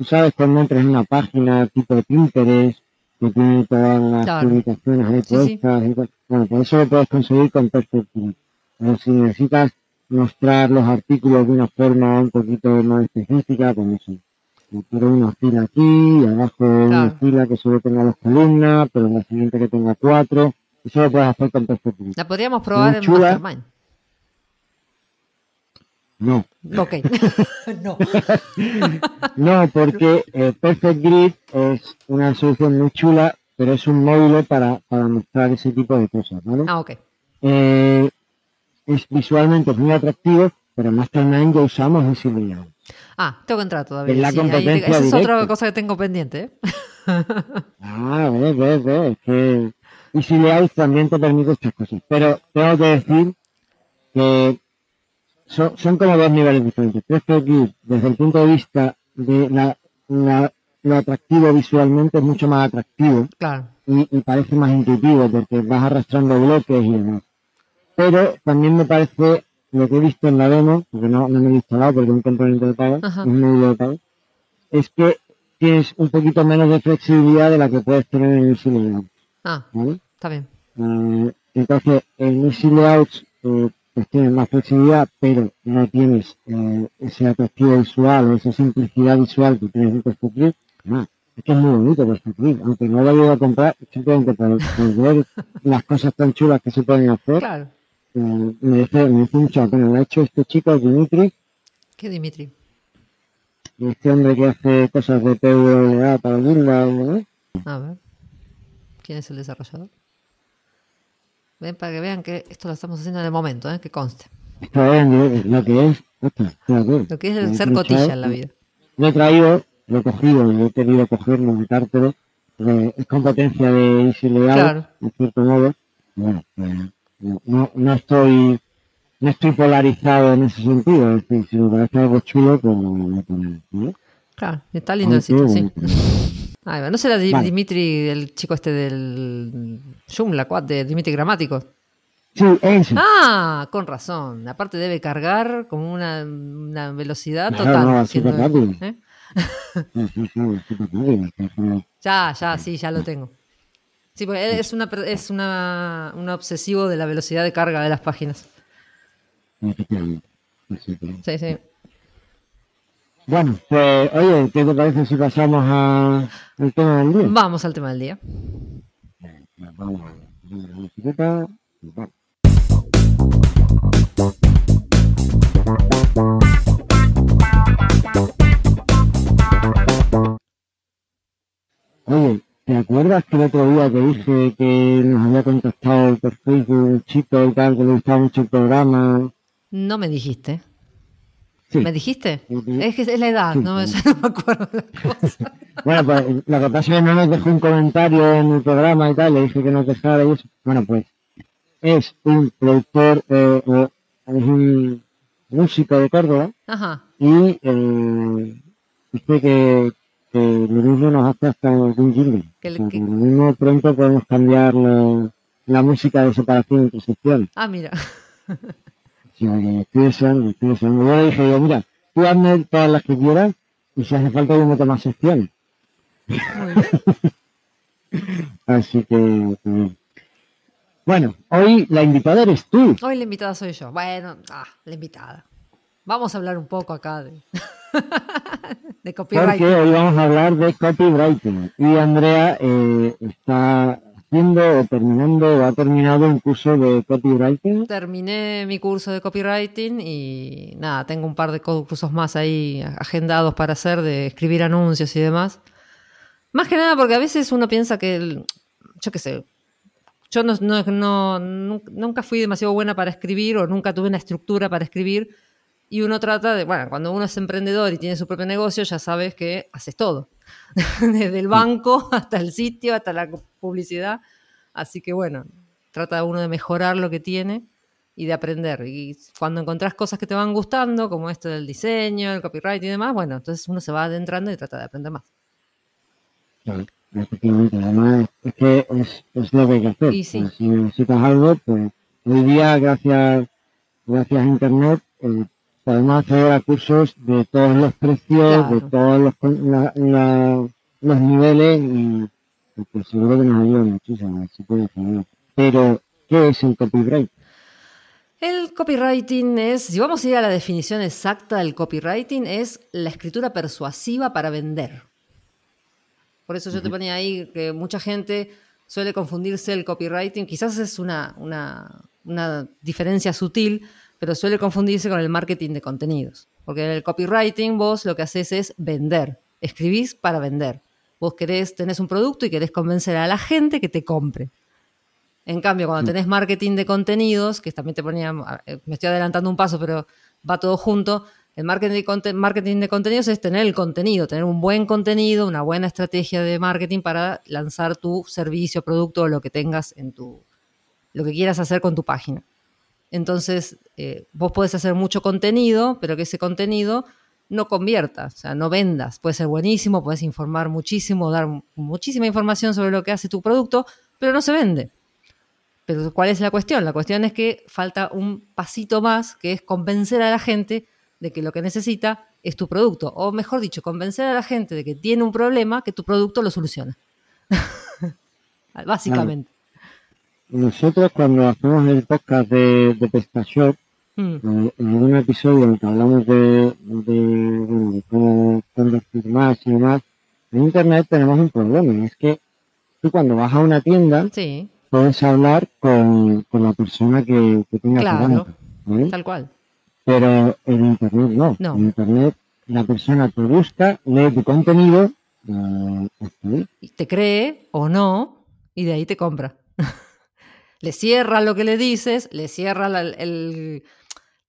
Tú sabes cuando entras en una página tipo Pinterest, que tiene todas las Claro. publicaciones ahí Sí, sí. puestas, y tal. bueno, pues eso lo puedes conseguir con Grid. Pero si necesitas mostrar los artículos de una forma un poquito más específica, pues eso. Quiero una fila aquí, y abajo una Claro. fila que solo tenga dos columnas, pero en la siguiente que tenga cuatro. Eso lo puedes hacer con Grid. La podríamos probar en. Mastermind. No, Ok. no. no, porque eh, Perfect Grid es una solución muy chula, pero es un módulo para, para mostrar ese tipo de cosas, ¿vale? Ah, ok. Eh, es visualmente muy atractivo, pero en Mastermind ya usamos ese layout. Ah, tengo que entrar todavía. Es la sí, te- esa es otra cosa que tengo pendiente. ¿eh? Ah, ves, ves, ves, es que Easy Layout también te permite estas cosas. Pero tengo que decir que son, son como dos niveles diferentes. Perfect Grid, desde el punto de vista de la, la- lo atractivo visualmente, es mucho más atractivo Claro. y, y parece más intuitivo porque vas arrastrando bloques y demás. Pero también me parece lo que he visto en la demo, porque no, no me he instalado porque es un componente de pago, es módulo de pago, es que tienes un poquito menos de flexibilidad de la que puedes tener en Easy Layout, Ah, ¿vale? está bien. Eh, entonces, en Easy Layouts eh, tienes más flexibilidad, pero no tienes eh, ese atractivo visual o esa simplicidad visual que tienes en Perfect Grid. Ah, es que es muy bonito Grid, aunque no lo llevo a comprar, simplemente por, por ver las cosas tan chulas que se pueden hacer, Claro. eh, merece, merece mucho la. Lo ha hecho este chico, Dimitri, ¿Qué Dimitri? este hombre que hace cosas de PWA para Windows, ¿no? A ver. ¿Quién es el desarrollador? Ven para que vean que esto lo estamos haciendo en el momento, ¿eh? que conste. Esto es lo- que es. Lo que es el ser cotilla en la vida. Lo he traído, lo he cogido, lo he querido cogerlo, porque es competencia de Layout, Claro. en cierto modo. Bueno, pues, no, no, estoy no estoy polarizado en ese sentido, es decir, si me parece algo chulo, pues lo voy a poner. ¿no? Claro, está lindo el Aunque, sitio, sí. Va. ¿No será Vale. Dimitri, el chico este del Joomla, de Dimitri Gramático? Sí, ese. Ah, con razón. Aparte debe cargar como una, una velocidad total. no, súper rápido. ¿eh? Ya, ya, sí, ya lo tengo. Sí, porque es una es una, un obsesivo de la velocidad de carga de las páginas. Sí, sí. Bueno, pues, oye, ¿qué te parece si pasamos al tema del día? Vamos al tema del día. Vamos a. La. Oye, ¿te acuerdas que el otro día te dije que nos había contactado por Facebook un chico y tal, que le gustaba mucho el programa? No me dijiste. ¿Me dijiste? Es que es la edad, Sí, no, me- sí. ya no me acuerdo de cosas. Bueno, pues lo que pasa es que no nos dejó un comentario en el programa y tal, le dije que nos dejara y eso. Bueno, pues es un productor, eh, o- es un músico de Córdoba Ajá. y eh, dice que, que lo mismo nos hace hasta un jingle. Que lo mismo pronto podemos cambiar la, la música de separación secciones. Ah, mira. Oye, estoy deseando, estoy deseando. Yo le dije, yo, mira, tú hazme todas las que quieras y si hace falta yo meto más secciones. Así que, pues, bueno, hoy la invitada eres tú. Hoy la invitada soy yo. Bueno, ah, la invitada. Vamos a hablar un poco acá de, de copyright. Porque hoy vamos a hablar de copywriting. Y Andrea eh, está haciendo o terminando o ha terminado un curso de copywriting. Terminé mi curso de copywriting y nada, tengo un par de cursos más ahí agendados para hacer de escribir anuncios y demás. Más que nada porque a veces uno piensa que, el- yo qué sé, yo no, no- no- nun- nunca fui demasiado buena para escribir o nunca tuve una estructura para escribir y uno trata de, bueno, cuando uno es emprendedor y tiene su propio negocio ya sabes que haces todo, desde el banco hasta el sitio, hasta la publicidad. Así que bueno, trata uno de mejorar lo que tiene y de aprender. Y cuando encontrás cosas que te van gustando, como esto del diseño, el copyright y demás, bueno, entonces uno se va adentrando y trata de aprender más. Claro, efectivamente, además es que es, es lo que hay que hacer. Y sí. Pues, Si necesitas algo, pues hoy día, gracias gracias a Internet, eh, podemos acceder a cursos de todos los precios, de todos los, los niveles y pues seguro que nos ayuda muchísimo, así puede Pero, ¿qué es el copyright? El copywriting es, si vamos a ir a la definición exacta del copywriting, es la escritura persuasiva para vender. Por eso yo te ponía ahí que mucha gente suele confundirse el copywriting, quizás es una, una, diferencia sutil, pero suele confundirse con el marketing de contenidos. Porque en el copywriting vos lo que haces es vender, escribís para vender. Vos querés, tenés un producto y querés convencer a la gente que te compre. En cambio, cuando mm. tenés marketing de contenidos, que también te ponía, eh, me estoy adelantando un paso, pero va todo junto, el marketing de, marketing de contenidos es tener el contenido, tener un buen contenido, una buena estrategia de marketing para lanzar tu servicio, producto o lo que tengas en tu, lo que quieras hacer con tu página. Entonces, eh, vos podés hacer mucho contenido, pero que ese contenido no convierta, o sea, no vendas. Puede ser buenísimo, puedes informar muchísimo, dar muchísima información sobre lo que hace tu producto, pero no se vende. Pero ¿cuál es la cuestión? La cuestión es que falta un pasito más, que es convencer a la gente de que lo que necesita es tu producto. O mejor dicho, convencer a la gente de que tiene un problema que tu producto lo soluciona. Básicamente. Nosotros cuando hacemos el podcast de, de PestaShop, mm. eh, en un episodio en que hablamos de, de, cómo convertir más y demás, en Internet tenemos un problema. Es que tú cuando vas a una tienda, sí puedes hablar con, la persona que, que tenga claro, Tal cual. Pero en Internet no. En Internet la persona te busca, lee tu contenido, eh, te cree o no, y de ahí te compra. le cierra lo que le dices, le cierra el,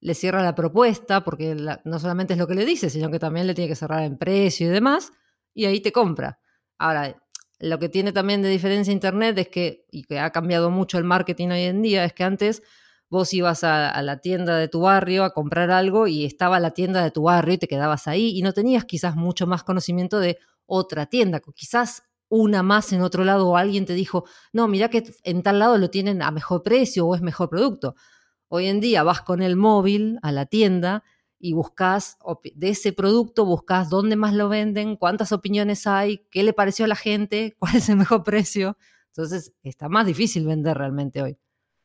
le cierra la propuesta, porque no solamente es lo que le dices, sino que también le tiene que cerrar en precio y demás, y ahí te compra. Ahora, lo que tiene también de diferencia Internet es que, y que ha cambiado mucho el marketing hoy en día, es que antes vos ibas a, la tienda de tu barrio a comprar algo y estaba la tienda de tu barrio y te quedabas ahí y no tenías quizás mucho más conocimiento de otra tienda, quizás una más en otro lado o alguien te dijo, no, mira que en tal lado lo tienen a mejor precio o es mejor producto. Hoy en día vas con el móvil a la tienda y buscas de ese producto, buscas dónde más lo venden, cuántas opiniones hay, qué le pareció a la gente, cuál es el mejor precio. Entonces, está más difícil vender realmente hoy.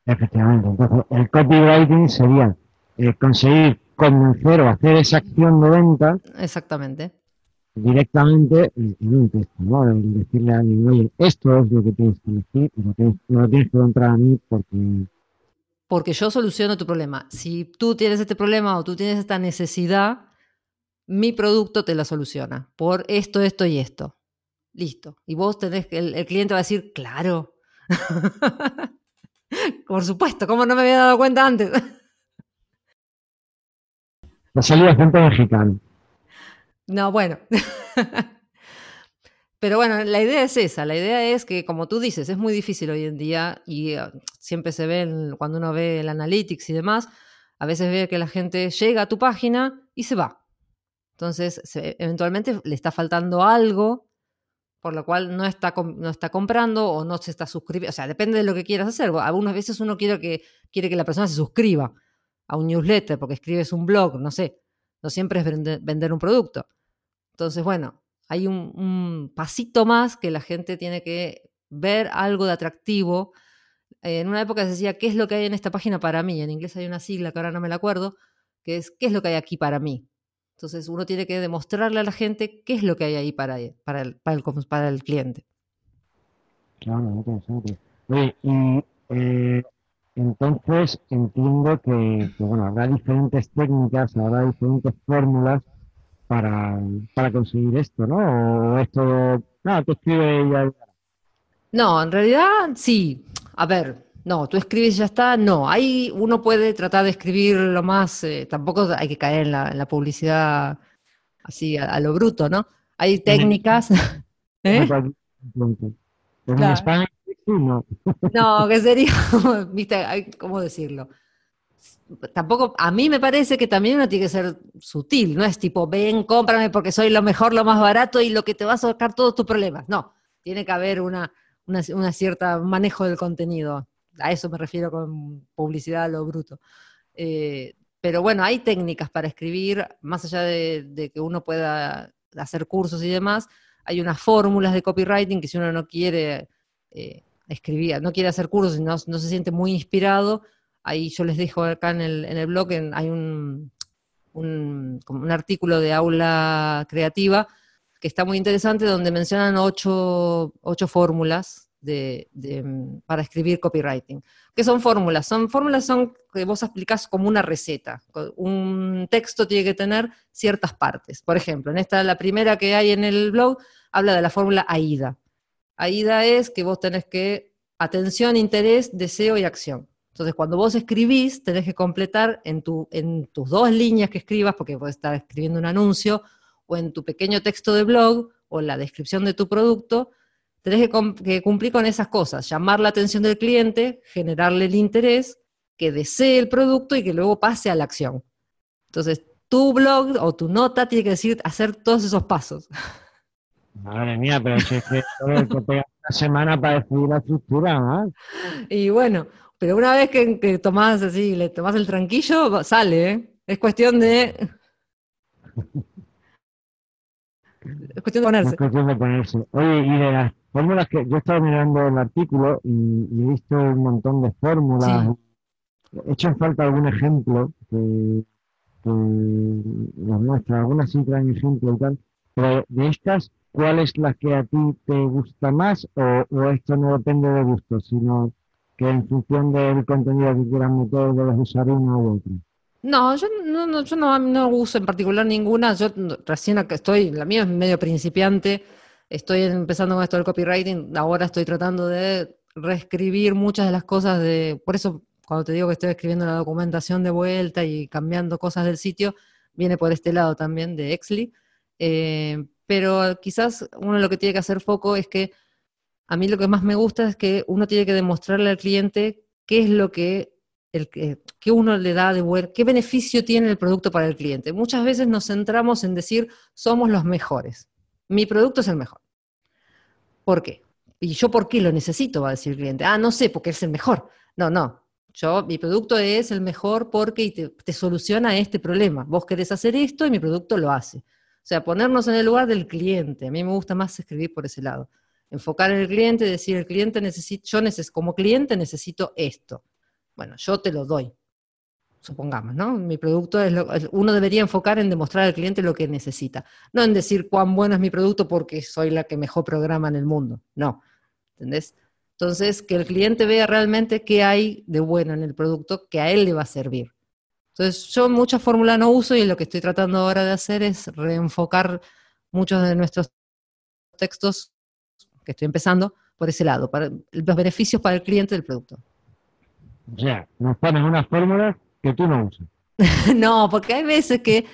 Efectivamente. Entonces, el copywriting sería eh, conseguir convencer o hacer esa acción de venta. Exactamente. Directamente en un texto, ¿no? Decirle a alguien, oye, esto es lo que tienes que decir, no, lo tienes que comprar a mí porque porque yo soluciono tu problema. Si tú tienes este problema o tú tienes esta necesidad, mi producto te la soluciona por esto, esto y esto. Listo. Y vos tenés que, el, cliente va a decir, claro. por supuesto, ¿cómo no me había dado cuenta antes? La salida gente mexicano. No, bueno. Pero bueno, la idea es esa, la idea es que, como tú dices, es muy difícil hoy en día y ah, siempre se ve cuando uno ve el analytics y demás, a veces ve que la gente llega a tu página y se va. Entonces, eventualmente le está faltando algo, por lo cual no está, no está comprando o no se está suscribiendo. O sea, depende de lo que quieras hacer. Algunas veces uno quiere que, quiere que la persona se suscriba a un newsletter porque escribes un blog, no sé. No siempre es vender un producto. Entonces, bueno, hay un, pasito más que la gente tiene que ver algo de atractivo. En una época se decía, ¿qué es lo que hay en esta página para mí? En inglés hay una sigla que ahora no me la acuerdo, que es, ¿qué es lo que hay aquí para mí? Entonces uno tiene que demostrarle a la gente qué es lo que hay ahí para, para, el, para, el, para el cliente. Claro, Oye, y eh, entonces entiendo que, que, bueno, habrá diferentes técnicas, habrá diferentes fórmulas para, para conseguir esto, ¿no? O esto, no, tú escribes y ya. No, en realidad sí. A ver, no, tú escribes y ya está. No, ahí uno puede tratar de escribir lo más, eh, tampoco hay que caer en la, en la publicidad así a, lo bruto, ¿no? Hay técnicas. ¿eh? no. no, que sería, viste, ¿cómo decirlo? Tampoco, a mí me parece que también uno tiene que ser sutil, no es tipo, ven, cómprame porque soy lo mejor, lo más barato y lo que te va a sacar todos tus problemas. No, tiene que haber una, una, cierta manejo del contenido. A eso me refiero con publicidad a lo bruto. Eh, pero bueno, hay técnicas para escribir, más allá de, que uno pueda hacer cursos y demás, hay unas fórmulas de copywriting que si uno no quiere eh, escribir, no quiere hacer cursos y no, se siente muy inspirado, ahí yo les dejo acá en el, blog, hay un, un, un artículo de aula creativa que está muy interesante, donde mencionan ocho, ocho fórmulas de, para escribir copywriting. ¿Qué son fórmulas? Son fórmulas son que vos aplicás como una receta. Un texto tiene que tener ciertas partes. Por ejemplo, en esta, la primera que hay en el blog, habla de la fórmula AIDA. AIDA es que vos tenés que atención, interés, deseo y acción. Entonces, cuando vos escribís, tenés que completar en, tu, en tus dos líneas que escribas, porque vos estar escribiendo un anuncio, o en tu pequeño texto de blog, o la descripción de tu producto, tenés que, cumplir con esas cosas, llamar la atención del cliente, generarle el interés, que desee el producto y que luego pase a la acción. Entonces, tu blog o tu nota tiene que decir, hacer todos esos pasos. Madre mía, pero si es que te una semana para escribir la estructura, ¿no? Y bueno, pero una vez que, que tomás así, le tomás el tranquillo, sale, ¿eh? Es cuestión de. es cuestión de ponerse. Es cuestión de ponerse. Oye, y de las fórmulas que yo he estado mirando el artículo y, he visto un montón de fórmulas. He hecho en falta algún ejemplo que, que las muestra, algunas sí traen ejemplo y tal. Pero de estas, ¿cuál es la que a ti te gusta más? O, o esto no depende de gusto, sino que en función del contenido que quieran meter debes usar una u otra. No, yo no, no, yo no, no uso en particular ninguna. Yo recién estoy, la mía es medio principiante. Estoy empezando con esto del copywriting. Ahora estoy tratando de reescribir muchas de las cosas de. Por eso, cuando te digo que estoy escribiendo la documentación de vuelta y cambiando cosas del sitio, viene por este lado también de Exli. Eh, pero quizás uno lo que tiene que hacer foco es que a mí lo que más me gusta es que uno tiene que demostrarle al cliente qué es lo que, el, que uno le da de bueno, qué beneficio tiene el producto para el cliente. Muchas veces nos centramos en decir, somos los mejores. Mi producto es el mejor. ¿Por qué? ¿Y yo por qué lo necesito? Va a decir el cliente. Ah, no sé, porque es el mejor. No, no. Yo, mi producto es el mejor porque te, te soluciona este problema. Vos querés hacer esto y mi producto lo hace. O sea, ponernos en el lugar del cliente. A mí me gusta más escribir por ese lado enfocar en el cliente, decir, el cliente necesita, yo necesito, como cliente necesito esto. Bueno, yo te lo doy, supongamos, ¿no? Mi producto es lo, uno debería enfocar en demostrar al cliente lo que necesita, no en decir cuán bueno es mi producto porque soy la que mejor programa en el mundo, no, ¿entendés? Entonces, que el cliente vea realmente qué hay de bueno en el producto que a él le va a servir. Entonces, yo mucha fórmula no uso y lo que estoy tratando ahora de hacer es reenfocar muchos de nuestros textos que estoy empezando por ese lado, para los beneficios para el cliente del producto. O sea, nos pones unas fórmulas que tú no usas. no, porque hay veces que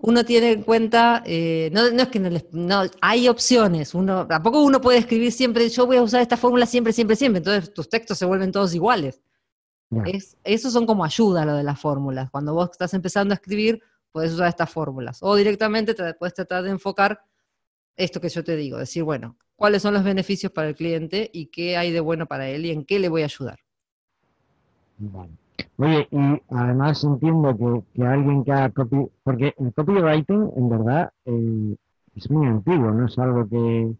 uno tiene en cuenta, eh, no, es que no, hay opciones, uno, tampoco uno puede escribir siempre, yo voy a usar esta fórmula siempre, siempre, siempre, entonces tus textos se vuelven todos iguales. Es, esos son como ayuda lo de las fórmulas. Cuando vos estás empezando a escribir, puedes usar estas fórmulas. O directamente te puedes tratar de enfocar esto que yo te digo, decir, bueno, cuáles son los beneficios para el cliente y qué hay de bueno para él y en qué le voy a ayudar. Vale. Oye, y además entiendo que, que alguien que haga copy, porque el copywriting en verdad eh, es muy antiguo, no es algo que,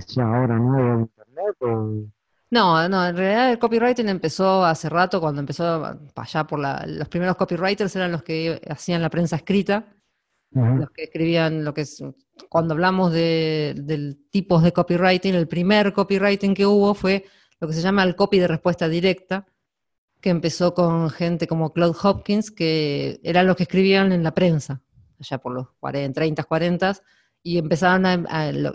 sea ahora nuevo en Internet No, no, en realidad el copywriting empezó hace rato, cuando empezó allá por la, los primeros copywriters eran los que hacían la prensa escrita, los que escribían lo que es, cuando hablamos de, tipos de copywriting, el primer copywriting que hubo fue lo que se llama el copy de respuesta directa, que empezó con gente como Claude Hopkins, que eran los que escribían en la prensa, allá por los 40, 30, 40, y empezaron a,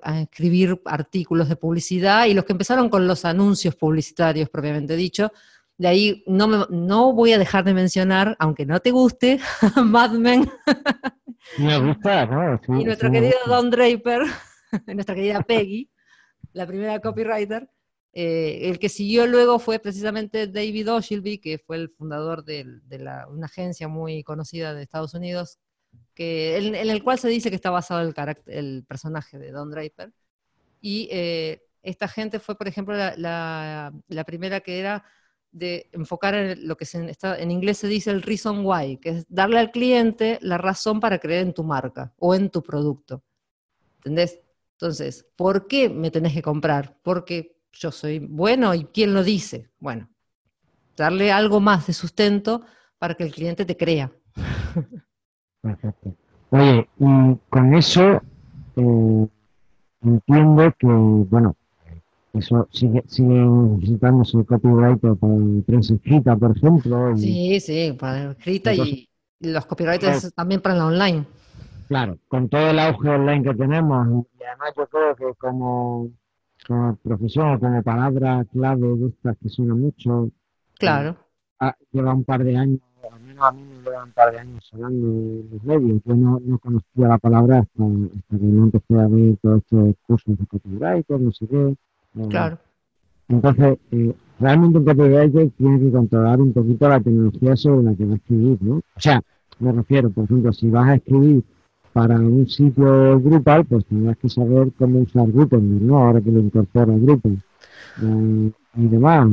a, escribir artículos de publicidad, y los que empezaron con los anuncios publicitarios, propiamente dicho, de ahí no, me, no voy a dejar de mencionar, aunque no te guste, Mad Men. Me gusta, ¿no? y nuestro querido Don Draper, nuestra querida Peggy, la primera copywriter. Eh, el que siguió luego fue precisamente David Ogilvy, que fue el fundador de, la, una agencia muy conocida de Estados Unidos, que, en, el cual se dice que está basado el, el personaje de Don Draper. Y eh, esta gente fue, por ejemplo, la, la primera que era de enfocar en lo que se- está, en inglés se dice el reason why, que es darle al cliente la razón para creer en tu marca o en tu producto. ¿Entendés? Entonces, ¿por qué me tenés que comprar? Porque yo soy bueno y ¿quién lo dice? Bueno, darle algo más de sustento para que el cliente te crea. Perfecto. Oye, y con eso eh, entiendo que, bueno, eso sigue, sigue necesitándose el copywriter para prensa escrita, por ejemplo. y, Sí, sí, para escrita y los copywriters también para la online. Claro, con todo el auge online que tenemos, y además yo creo que como, como profesión o como palabra clave de estas que suena mucho, Claro. ah, lleva un par de años, al menos a mí me lleva un par de años sonando en los medios. Yo no, no conocía la palabra hasta, hasta que no empecé a ver todos estos cursos de copywriter, no sé qué. Claro. Entonces, eh, realmente un copywriter tiene que controlar un poquito la tecnología sobre la que va a escribir, ¿no? O sea, me refiero, por ejemplo, si vas a escribir para un sitio Drupal, pues tendrás que saber cómo usar Gutenberg, ¿no? Ahora que lo incorpora Drupal eh, y demás.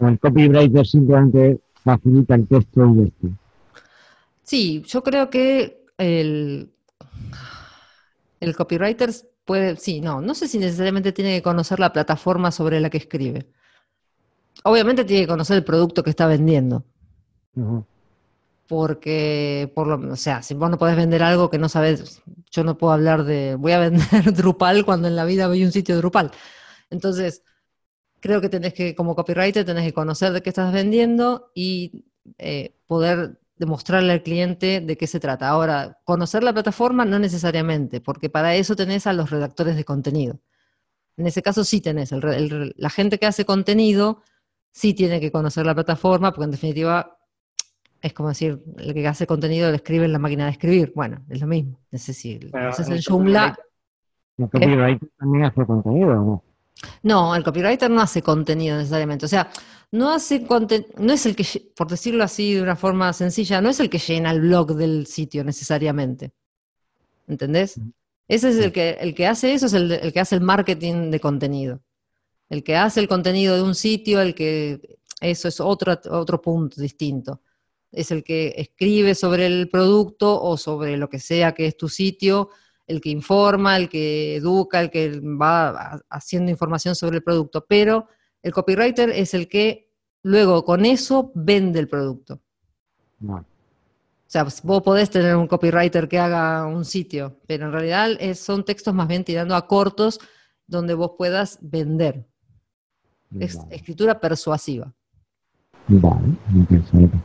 El copywriter simplemente facilita el texto y esto. Sí, yo creo que el, el copywriter puede, sí, no, no sé si necesariamente tiene que conocer la plataforma sobre la que escribe. Obviamente tiene que conocer el producto que está vendiendo, porque, por lo, o sea, si vos no podés vender algo que no sabes, yo no puedo hablar de, voy a vender Drupal cuando en la vida vi un sitio de Drupal. Entonces, creo que tenés que, como copywriter, tenés que conocer de qué estás vendiendo y eh, poder demostrarle al cliente de qué se trata. Ahora, conocer la plataforma no necesariamente, porque para eso tenés a los redactores de contenido. En ese caso sí tenés, el el la gente que hace contenido sí tiene que conocer la plataforma, porque en definitiva es como decir, el que hace contenido lo escribe en la máquina de escribir. Bueno, es lo mismo. No sé si lo haces en Joomla. También hace contenido, ¿no? No, el copywriter no hace contenido necesariamente. O sea, no hace no es el que, por decirlo así de una forma sencilla, no es el que llena el blog del sitio necesariamente. ¿Entendés? Ese es el que, el que hace eso, es el, el que hace el marketing de contenido. El que hace el contenido de un sitio, el que, eso es otro, otro punto distinto. Es el que escribe sobre el producto o sobre lo que sea que es tu sitio, el que informa, el que educa, el que va haciendo información sobre el producto, pero el copywriter es el que luego con eso vende el producto. O sea, pues, vos podés tener un copywriter que haga un sitio, pero en realidad es- son textos más bien tirando a cortos donde vos puedas vender. Es escritura persuasiva. Vale, interesante.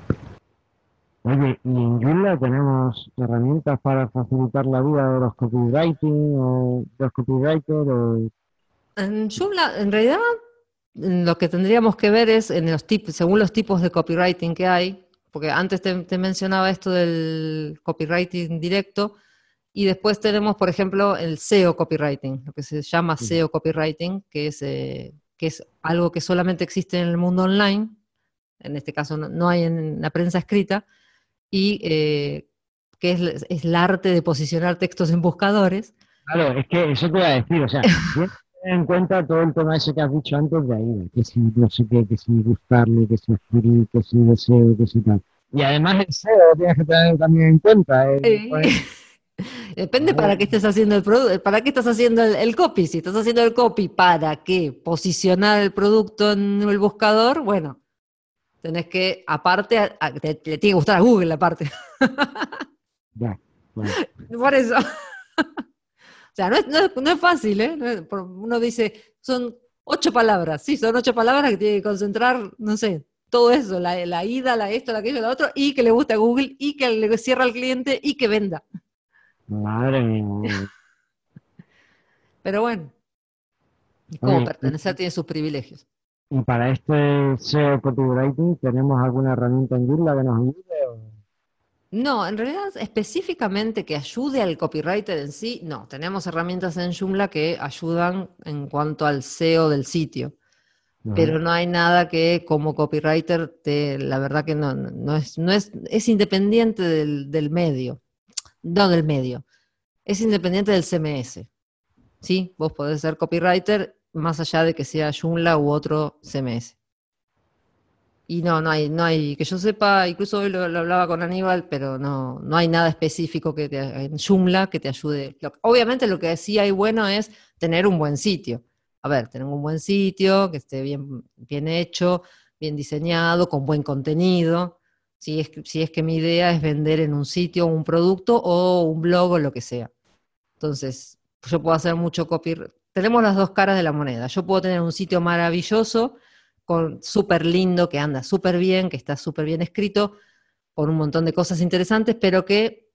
Oye, y en Joomla tenemos herramientas para facilitar la vida de los copywriting o de los copywriters o En Joomla, en realidad, lo que tendríamos que ver es en los tipos, según los tipos de copywriting que hay, porque antes te, te mencionaba esto del copywriting directo, y después tenemos, por ejemplo, el SEO copywriting, lo que se llama Sí. SEO copywriting, que es, eh, que es algo que solamente existe en el mundo online, en este caso no, no hay en la prensa escrita, y eh, que es, es el arte de posicionar textos en buscadores. Claro, es que eso te iba a decir, o sea, tienes que tener en cuenta todo el tema ese que has dicho antes de ahí, que si no sé qué, que si buscarle, que si adquirir, que si deseo, que si tal. Y además el SEO tienes que tener también en cuenta. eh, pues, Depende para qué estés haciendo el producto, para qué estás haciendo el, el copy. Si estás haciendo el copy para qué posicionar el producto en el buscador, bueno, tenés que, aparte, a- a- te, te tiene que gustar a Google aparte. ya, bueno. Por eso. O sea, no es, no es- no es fácil, ¿eh? Uno dice, son ocho palabras. Sí, son ocho palabras que tiene que concentrar, no sé, todo eso, la, la ida, la esto, la aquello, la otro, y que le guste a Google, y que le cierra al cliente, y que venda. Madre mía. Pero bueno, como pertenecer tiene sus privilegios. Y para este SEO copywriting, ¿tenemos alguna herramienta en Joomla que nos ayude? o? No, en realidad específicamente que ayude al copywriter en sí, no. Tenemos herramientas en Joomla que ayudan en cuanto al SEO del sitio, No. pero no hay nada que como copywriter te, la verdad que no, no- no es, no es, es independiente del, del medio, no del medio, es independiente del CMS. ¿Sí? Vos podés ser copywriter más allá de que sea Joomla u otro CMS. Y no, no hay, no hay, que yo sepa, incluso hoy lo, hablaba con Aníbal, pero no, no hay nada específico que te, en Joomla que te ayude. obviamente lo que sí hay bueno es tener un buen sitio. A ver, tener un buen sitio, que esté bien, bien hecho, bien diseñado, con buen contenido. Si es, si es que mi idea es vender en un sitio un producto o un blog o lo que sea. Entonces, yo puedo hacer mucho copy. Tenemos las dos caras de la moneda. Yo puedo tener un sitio maravilloso con súper lindo, que anda súper bien, que está súper bien escrito, con un montón de cosas interesantes, pero que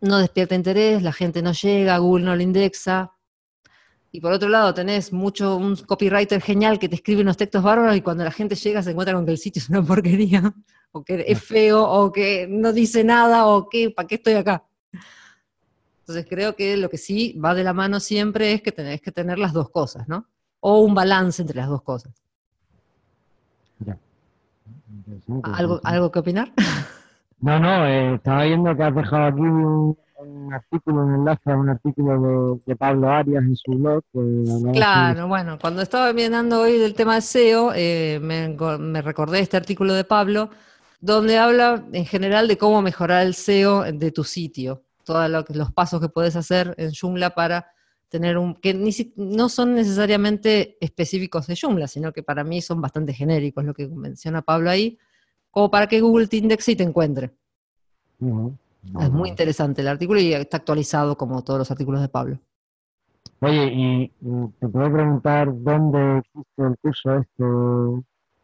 no despierta interés, la gente no llega, Google no lo indexa. Y por otro lado, tenés mucho, un copywriter genial que te escribe unos textos bárbaros y cuando la gente llega se encuentra con que el sitio es una porquería, o que es feo, o que no dice nada, o que, ¿para qué estoy acá? Entonces creo que lo que sí va de la mano siempre es que tenés que tener las dos cosas, ¿no? O un balance entre las dos cosas. ¿Algo, ¿Algo que opinar? No, no, eh, estaba viendo que has dejado aquí un, artículo, un enlace a un artículo de, Pablo Arias en su blog. claro, bueno, cuando estaba mirando hoy del tema de SEO, eh, me, recordé este artículo de Pablo, donde habla en general de cómo mejorar el SEO de tu sitio, todos los pasos que puedes hacer en Joomla para tener un, que no son necesariamente específicos de Joomla, sino que para mí son bastante genéricos, lo que menciona Pablo ahí, como para que Google te indexe y te encuentre. Es muy interesante el artículo y está actualizado como todos los artículos de Pablo. Oye, y, te puedo preguntar dónde existe el curso este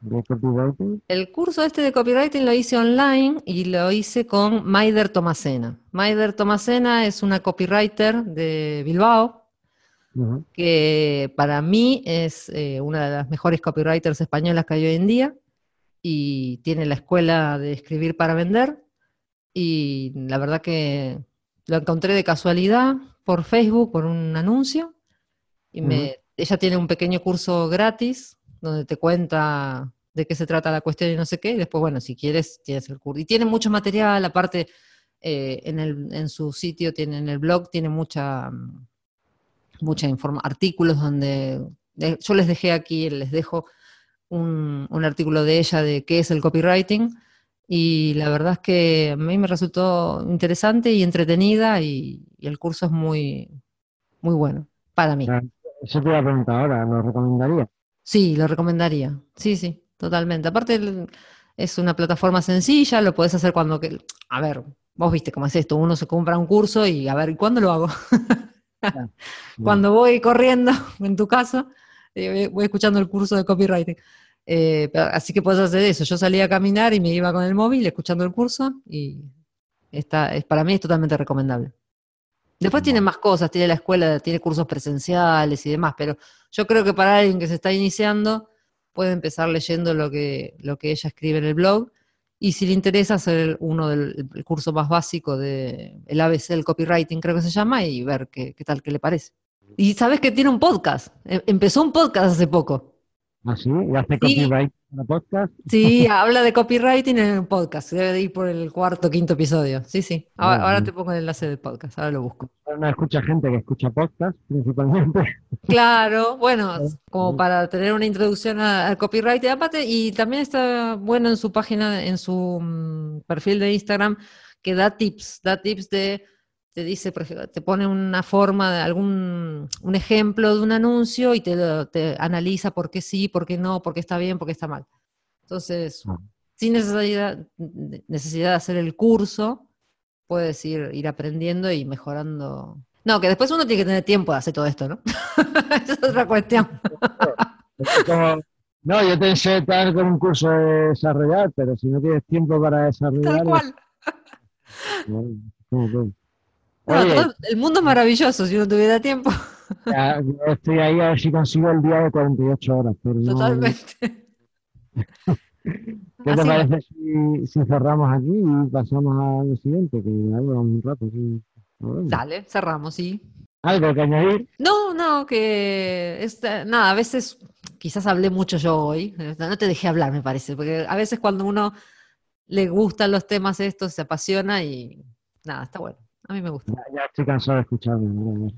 de copywriting. El curso este de copywriting lo hice online y lo hice con Maider Tomasena. Maider Tomasena es una copywriter de Bilbao que para mí es eh, una de las mejores copywriters españolas que hay hoy en día y tiene la escuela de escribir para vender y la verdad que lo encontré de casualidad por Facebook, por un anuncio y me, ella tiene un pequeño curso gratis donde te cuenta de qué se trata la cuestión y no sé qué, y después, bueno, si quieres, tienes el curso. Y tiene mucho material, aparte, eh, en, el, en su sitio, tiene, en el blog, tiene mucha mucha artículos donde yo les dejé aquí, les dejo un, artículo de ella de qué es el copywriting y la verdad es que a mí me resultó interesante y entretenida y, el curso es muy, muy bueno para mí. Ah, eso te iba a preguntar ahora, ¿lo recomendaría? Sí, lo recomendaría, sí, sí, totalmente. Aparte es una plataforma sencilla, lo puedes hacer cuando... Que, a ver, vos viste cómo es esto, uno se compra un curso y a ver, ¿cuándo lo hago? Cuando voy corriendo, en tu caso, eh, voy escuchando el curso de copywriting. Eh, así que puedes hacer eso. Yo salía a caminar y me iba con el móvil escuchando el curso y está, es, para mí es totalmente recomendable. Después tiene más cosas, tiene la escuela, tiene cursos presenciales y demás, pero yo creo que para alguien que se está iniciando puede empezar leyendo lo que, lo que ella escribe en el blog y si le interesa hacer uno del curso más básico de el ABC del copywriting, creo que se llama, y ver qué, qué tal, qué le parece. Y sabes que tiene un podcast. E, empezó un podcast hace poco. ¿Ah, sí? ¿Y hace copywriting en el podcast? Sí, habla de copywriting en el podcast. Debe de ir por el cuarto quinto episodio. Sí, sí. Ahora, te pongo el enlace del podcast. Ahora lo busco. No escucha gente que escucha podcast, principalmente. Claro, bueno, como para tener una introducción al copyright. Aparte, y también está bueno en su página, en su mm, perfil de Instagram, que da tips. Da tips de te dice, por ejemplo, te pone una forma de algún un ejemplo de un anuncio y te, te analiza por qué sí, por qué no, por qué está bien, por qué está mal. Entonces, ah. sin necesidad, necesidad de hacer el curso, puedes ir, ir aprendiendo y mejorando. No, que después uno tiene que tener tiempo de hacer todo esto, ¿no? Esa es otra cuestión. no, yo te sé estar con un curso de desarrollar, pero si no tienes tiempo para desarrollar. Tal cual. El mundo es maravilloso si no tuviera tiempo. estoy ahí a ver si consigo el día de 48 horas. Totalmente. ¿Qué te parece si, cerramos aquí y pasamos al siguiente? Que un rato. Dale, cerramos, sí. ¿Algo que añadir? No, no, que nada, a veces quizás hablé mucho yo hoy, no te dejé hablar, me parece, porque a veces cuando uno le gustan los temas estos, se apasiona y nada, está bueno. A mí me gusta. Ya, estoy cansado de escucharme.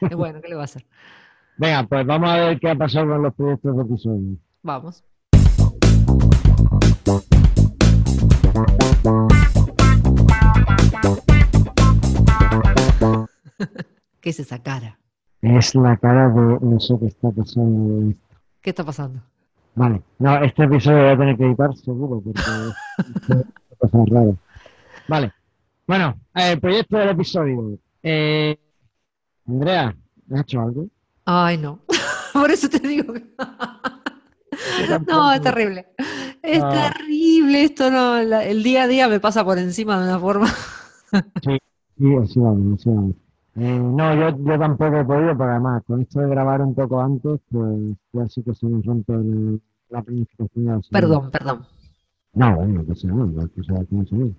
Es bueno, ¿qué le va a hacer? Venga, pues vamos a ver qué ha pasado con los proyectos de episodio. Vamos. ¿Qué es esa cara? Es la cara de no sé qué está pasando. ¿Qué está pasando? Vale, no, este episodio voy a tener que editar seguro porque es raro. Vale, bueno, el proyecto del episodio. Eh, Andrea, ¿has hecho algo? Ay, no. Por eso te digo que... No, es terrible. Es No. terrible esto, no. la- el día a día me pasa por encima de una forma. Sí, vamos, así vamos. Eh, no, yo, yo tampoco he podido, porque además con esto de grabar un poco antes, pues ya sí que se nos rompe la planificación. Perdón, perdón. No, bueno, que sea, no, que sea como se ve.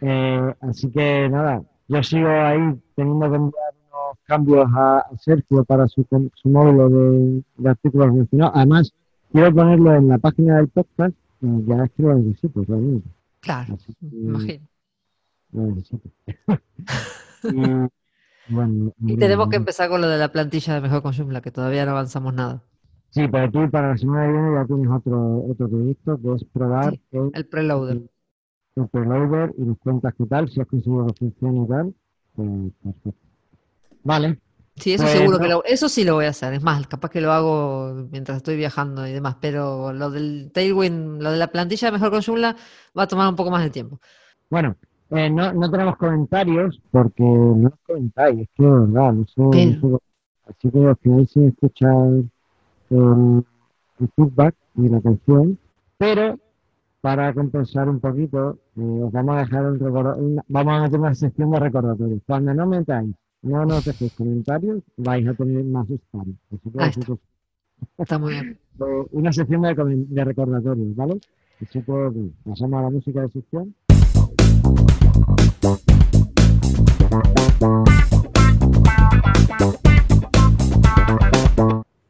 Eh, así que nada, yo sigo ahí teniendo que enviar unos cambios a, a Sergio para su, su módulo de, de artículos mencionados. Además, quiero ponerlo en la página del podcast y ya es que lo necesito realmente. Claro, Así que imagino. lo necesito. y, bueno, Y tenemos que empezar con lo de la plantilla de Mejor con Joomla, que todavía no avanzamos nada. Sí, pero tú para la semana que viene ya tienes otro, otro proyecto que es probar Sí, el, El preloader. El preloader y nos cuentas qué tal, si has conseguido que funcione y tal. Pues perfecto. Vale, Sí, eso Pues seguro que no. lo, eso sí lo voy a hacer. Es más, capaz que lo hago mientras estoy viajando y demás, pero lo del Tailwind, lo de la plantilla de Mejor con Joomla va a tomar un poco más de tiempo. bueno, eh, no, no tenemos comentarios porque no comentáis, es que de verdad, no sé, no sé- Así que os quedáis sin escuchar el, el feedback y la canción, pero para compensar un poquito, eh, os vamos a dejar un una- vamos a meter una sección de recordatorios. Cuando no metáis, no nos dejéis comentarios, vais a tener más spam. Así que Ahí os- está. Está muy bien. eh, una sección de, recordatorios, ¿vale? Así que pasamos a la música de sección.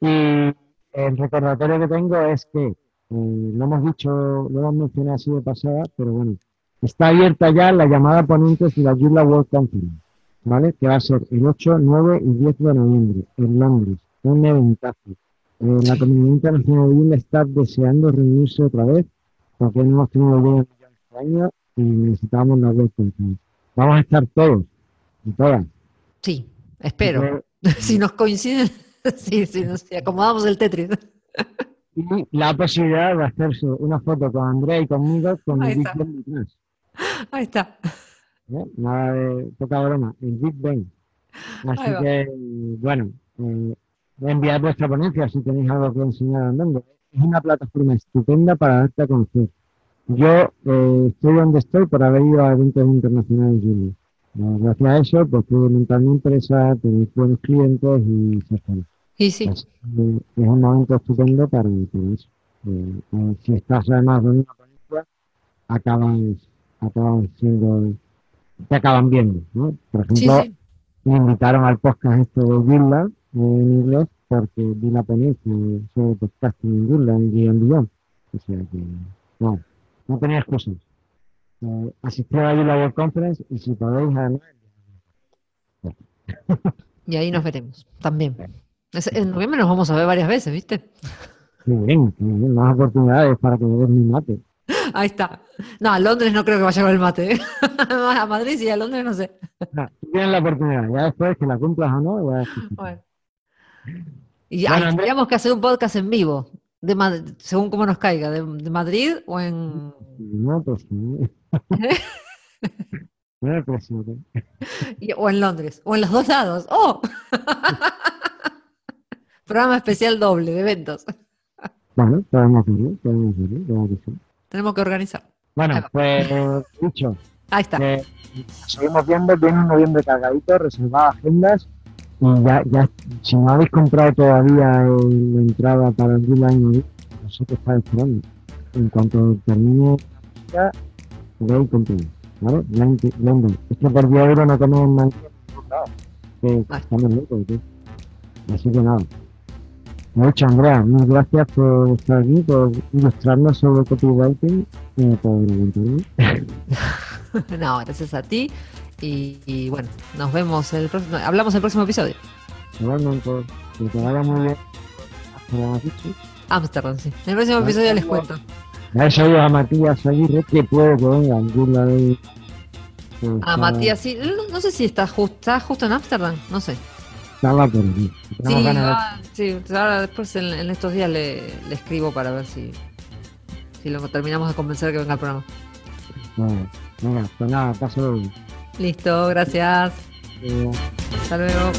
Y el recordatorio que tengo es que, eh, lo hemos dicho, lo hemos mencionado así de pasada, pero bueno, está abierta ya la llamada ponentes de la Joomla World Conference, ¿vale? Que va a ser el 8, 9 y 10 de noviembre en Londres, un eventazo. Eh, la comunidad internacional de Joomla está deseando reunirse otra vez porque no hemos tenido bien este año y necesitamos la World Conference. Vamos a estar todos y todas. Sí, espero. Si nos coinciden, sí, sí, nos- si acomodamos el Tetris. Y la posibilidad de hacerse una foto con Andrea y conmigo con Ahí el Big está. Ben detrás. Ahí está. ¿eh? Nada de poca broma, el Big Ben. Así que, bueno, eh, enviad vuestra ponencia si tenéis algo que enseñar andando. Es una plataforma estupenda para darte a conocer. Yo eh, estoy donde estoy por haber ido a eventos internacionales. Eh, gracias a eso, pues pude montar mi empresa, tener buenos clientes y ser sí, Así que es un momento estupendo para, para eso. Eh, eh, si estás además de una ponencia, acabas, acabas siendo, te acaban viendo, ¿no? Por sí, ejemplo, sí. me invitaron al podcast este de Joomla en inglés porque vi la ponencia sobre podcasting en Joomla en Guión. O sea que, no, no tenía excusas. Eh, asistí a la World Conference y si podéis además, Y ahí nos veremos también. En noviembre nos vamos a ver varias veces, ¿viste? muy bien, muy bien, más oportunidades para que me des mi mate. Ahí está. No, a Londres no creo que vaya con el mate. ¿eh? A Madrid sí, a Londres no sé. Tú tienes la oportunidad, ya después que la cumplas o no, ya Bueno. Y Bueno, tendríamos que hacer un podcast en vivo, de Mad- según cómo nos caiga, de, de Madrid o en... No, pues. No y- o en Londres, o en los dos lados. ¡Oh! Programa especial doble de eventos. Bueno, podemos hacerlo, podemos hacerlo, que. Tenemos que organizar. Bueno, pues dicho, Ahí está. que nos seguimos viendo, viene un noviembre cargadito, reservad agendas y ya, ya, si no habéis comprado todavía el- la entrada para el July no sé qué estáis esperando. En cuanto termine la música, podéis comprar, ¿vale? London-. Es que por 10 euros no comen más que Vale. estamos locos, tío. Así que nada. Mucho, Andrea, muchas gracias por estar aquí, por ilustrarnos sobre copywriting y por. No, gracias a ti. Y, y bueno, nos vemos el próximo. Hablamos el próximo episodio. Noche. Ámsterdam, sí. En el próximo episodio les cuento. Oído a Matías Aguirre que puede que venga en Burla de Ah, Matías, sí. No, no sé si está, justo está justo en Ámsterdam, no sé. Charla por aquí. Sí, ganas de- sí, ahora después en, en estos días le, le escribo para ver si, si lo terminamos de convencer que venga al programa. Vale, venga, pues nada, paso. Listo, gracias. Hasta luego.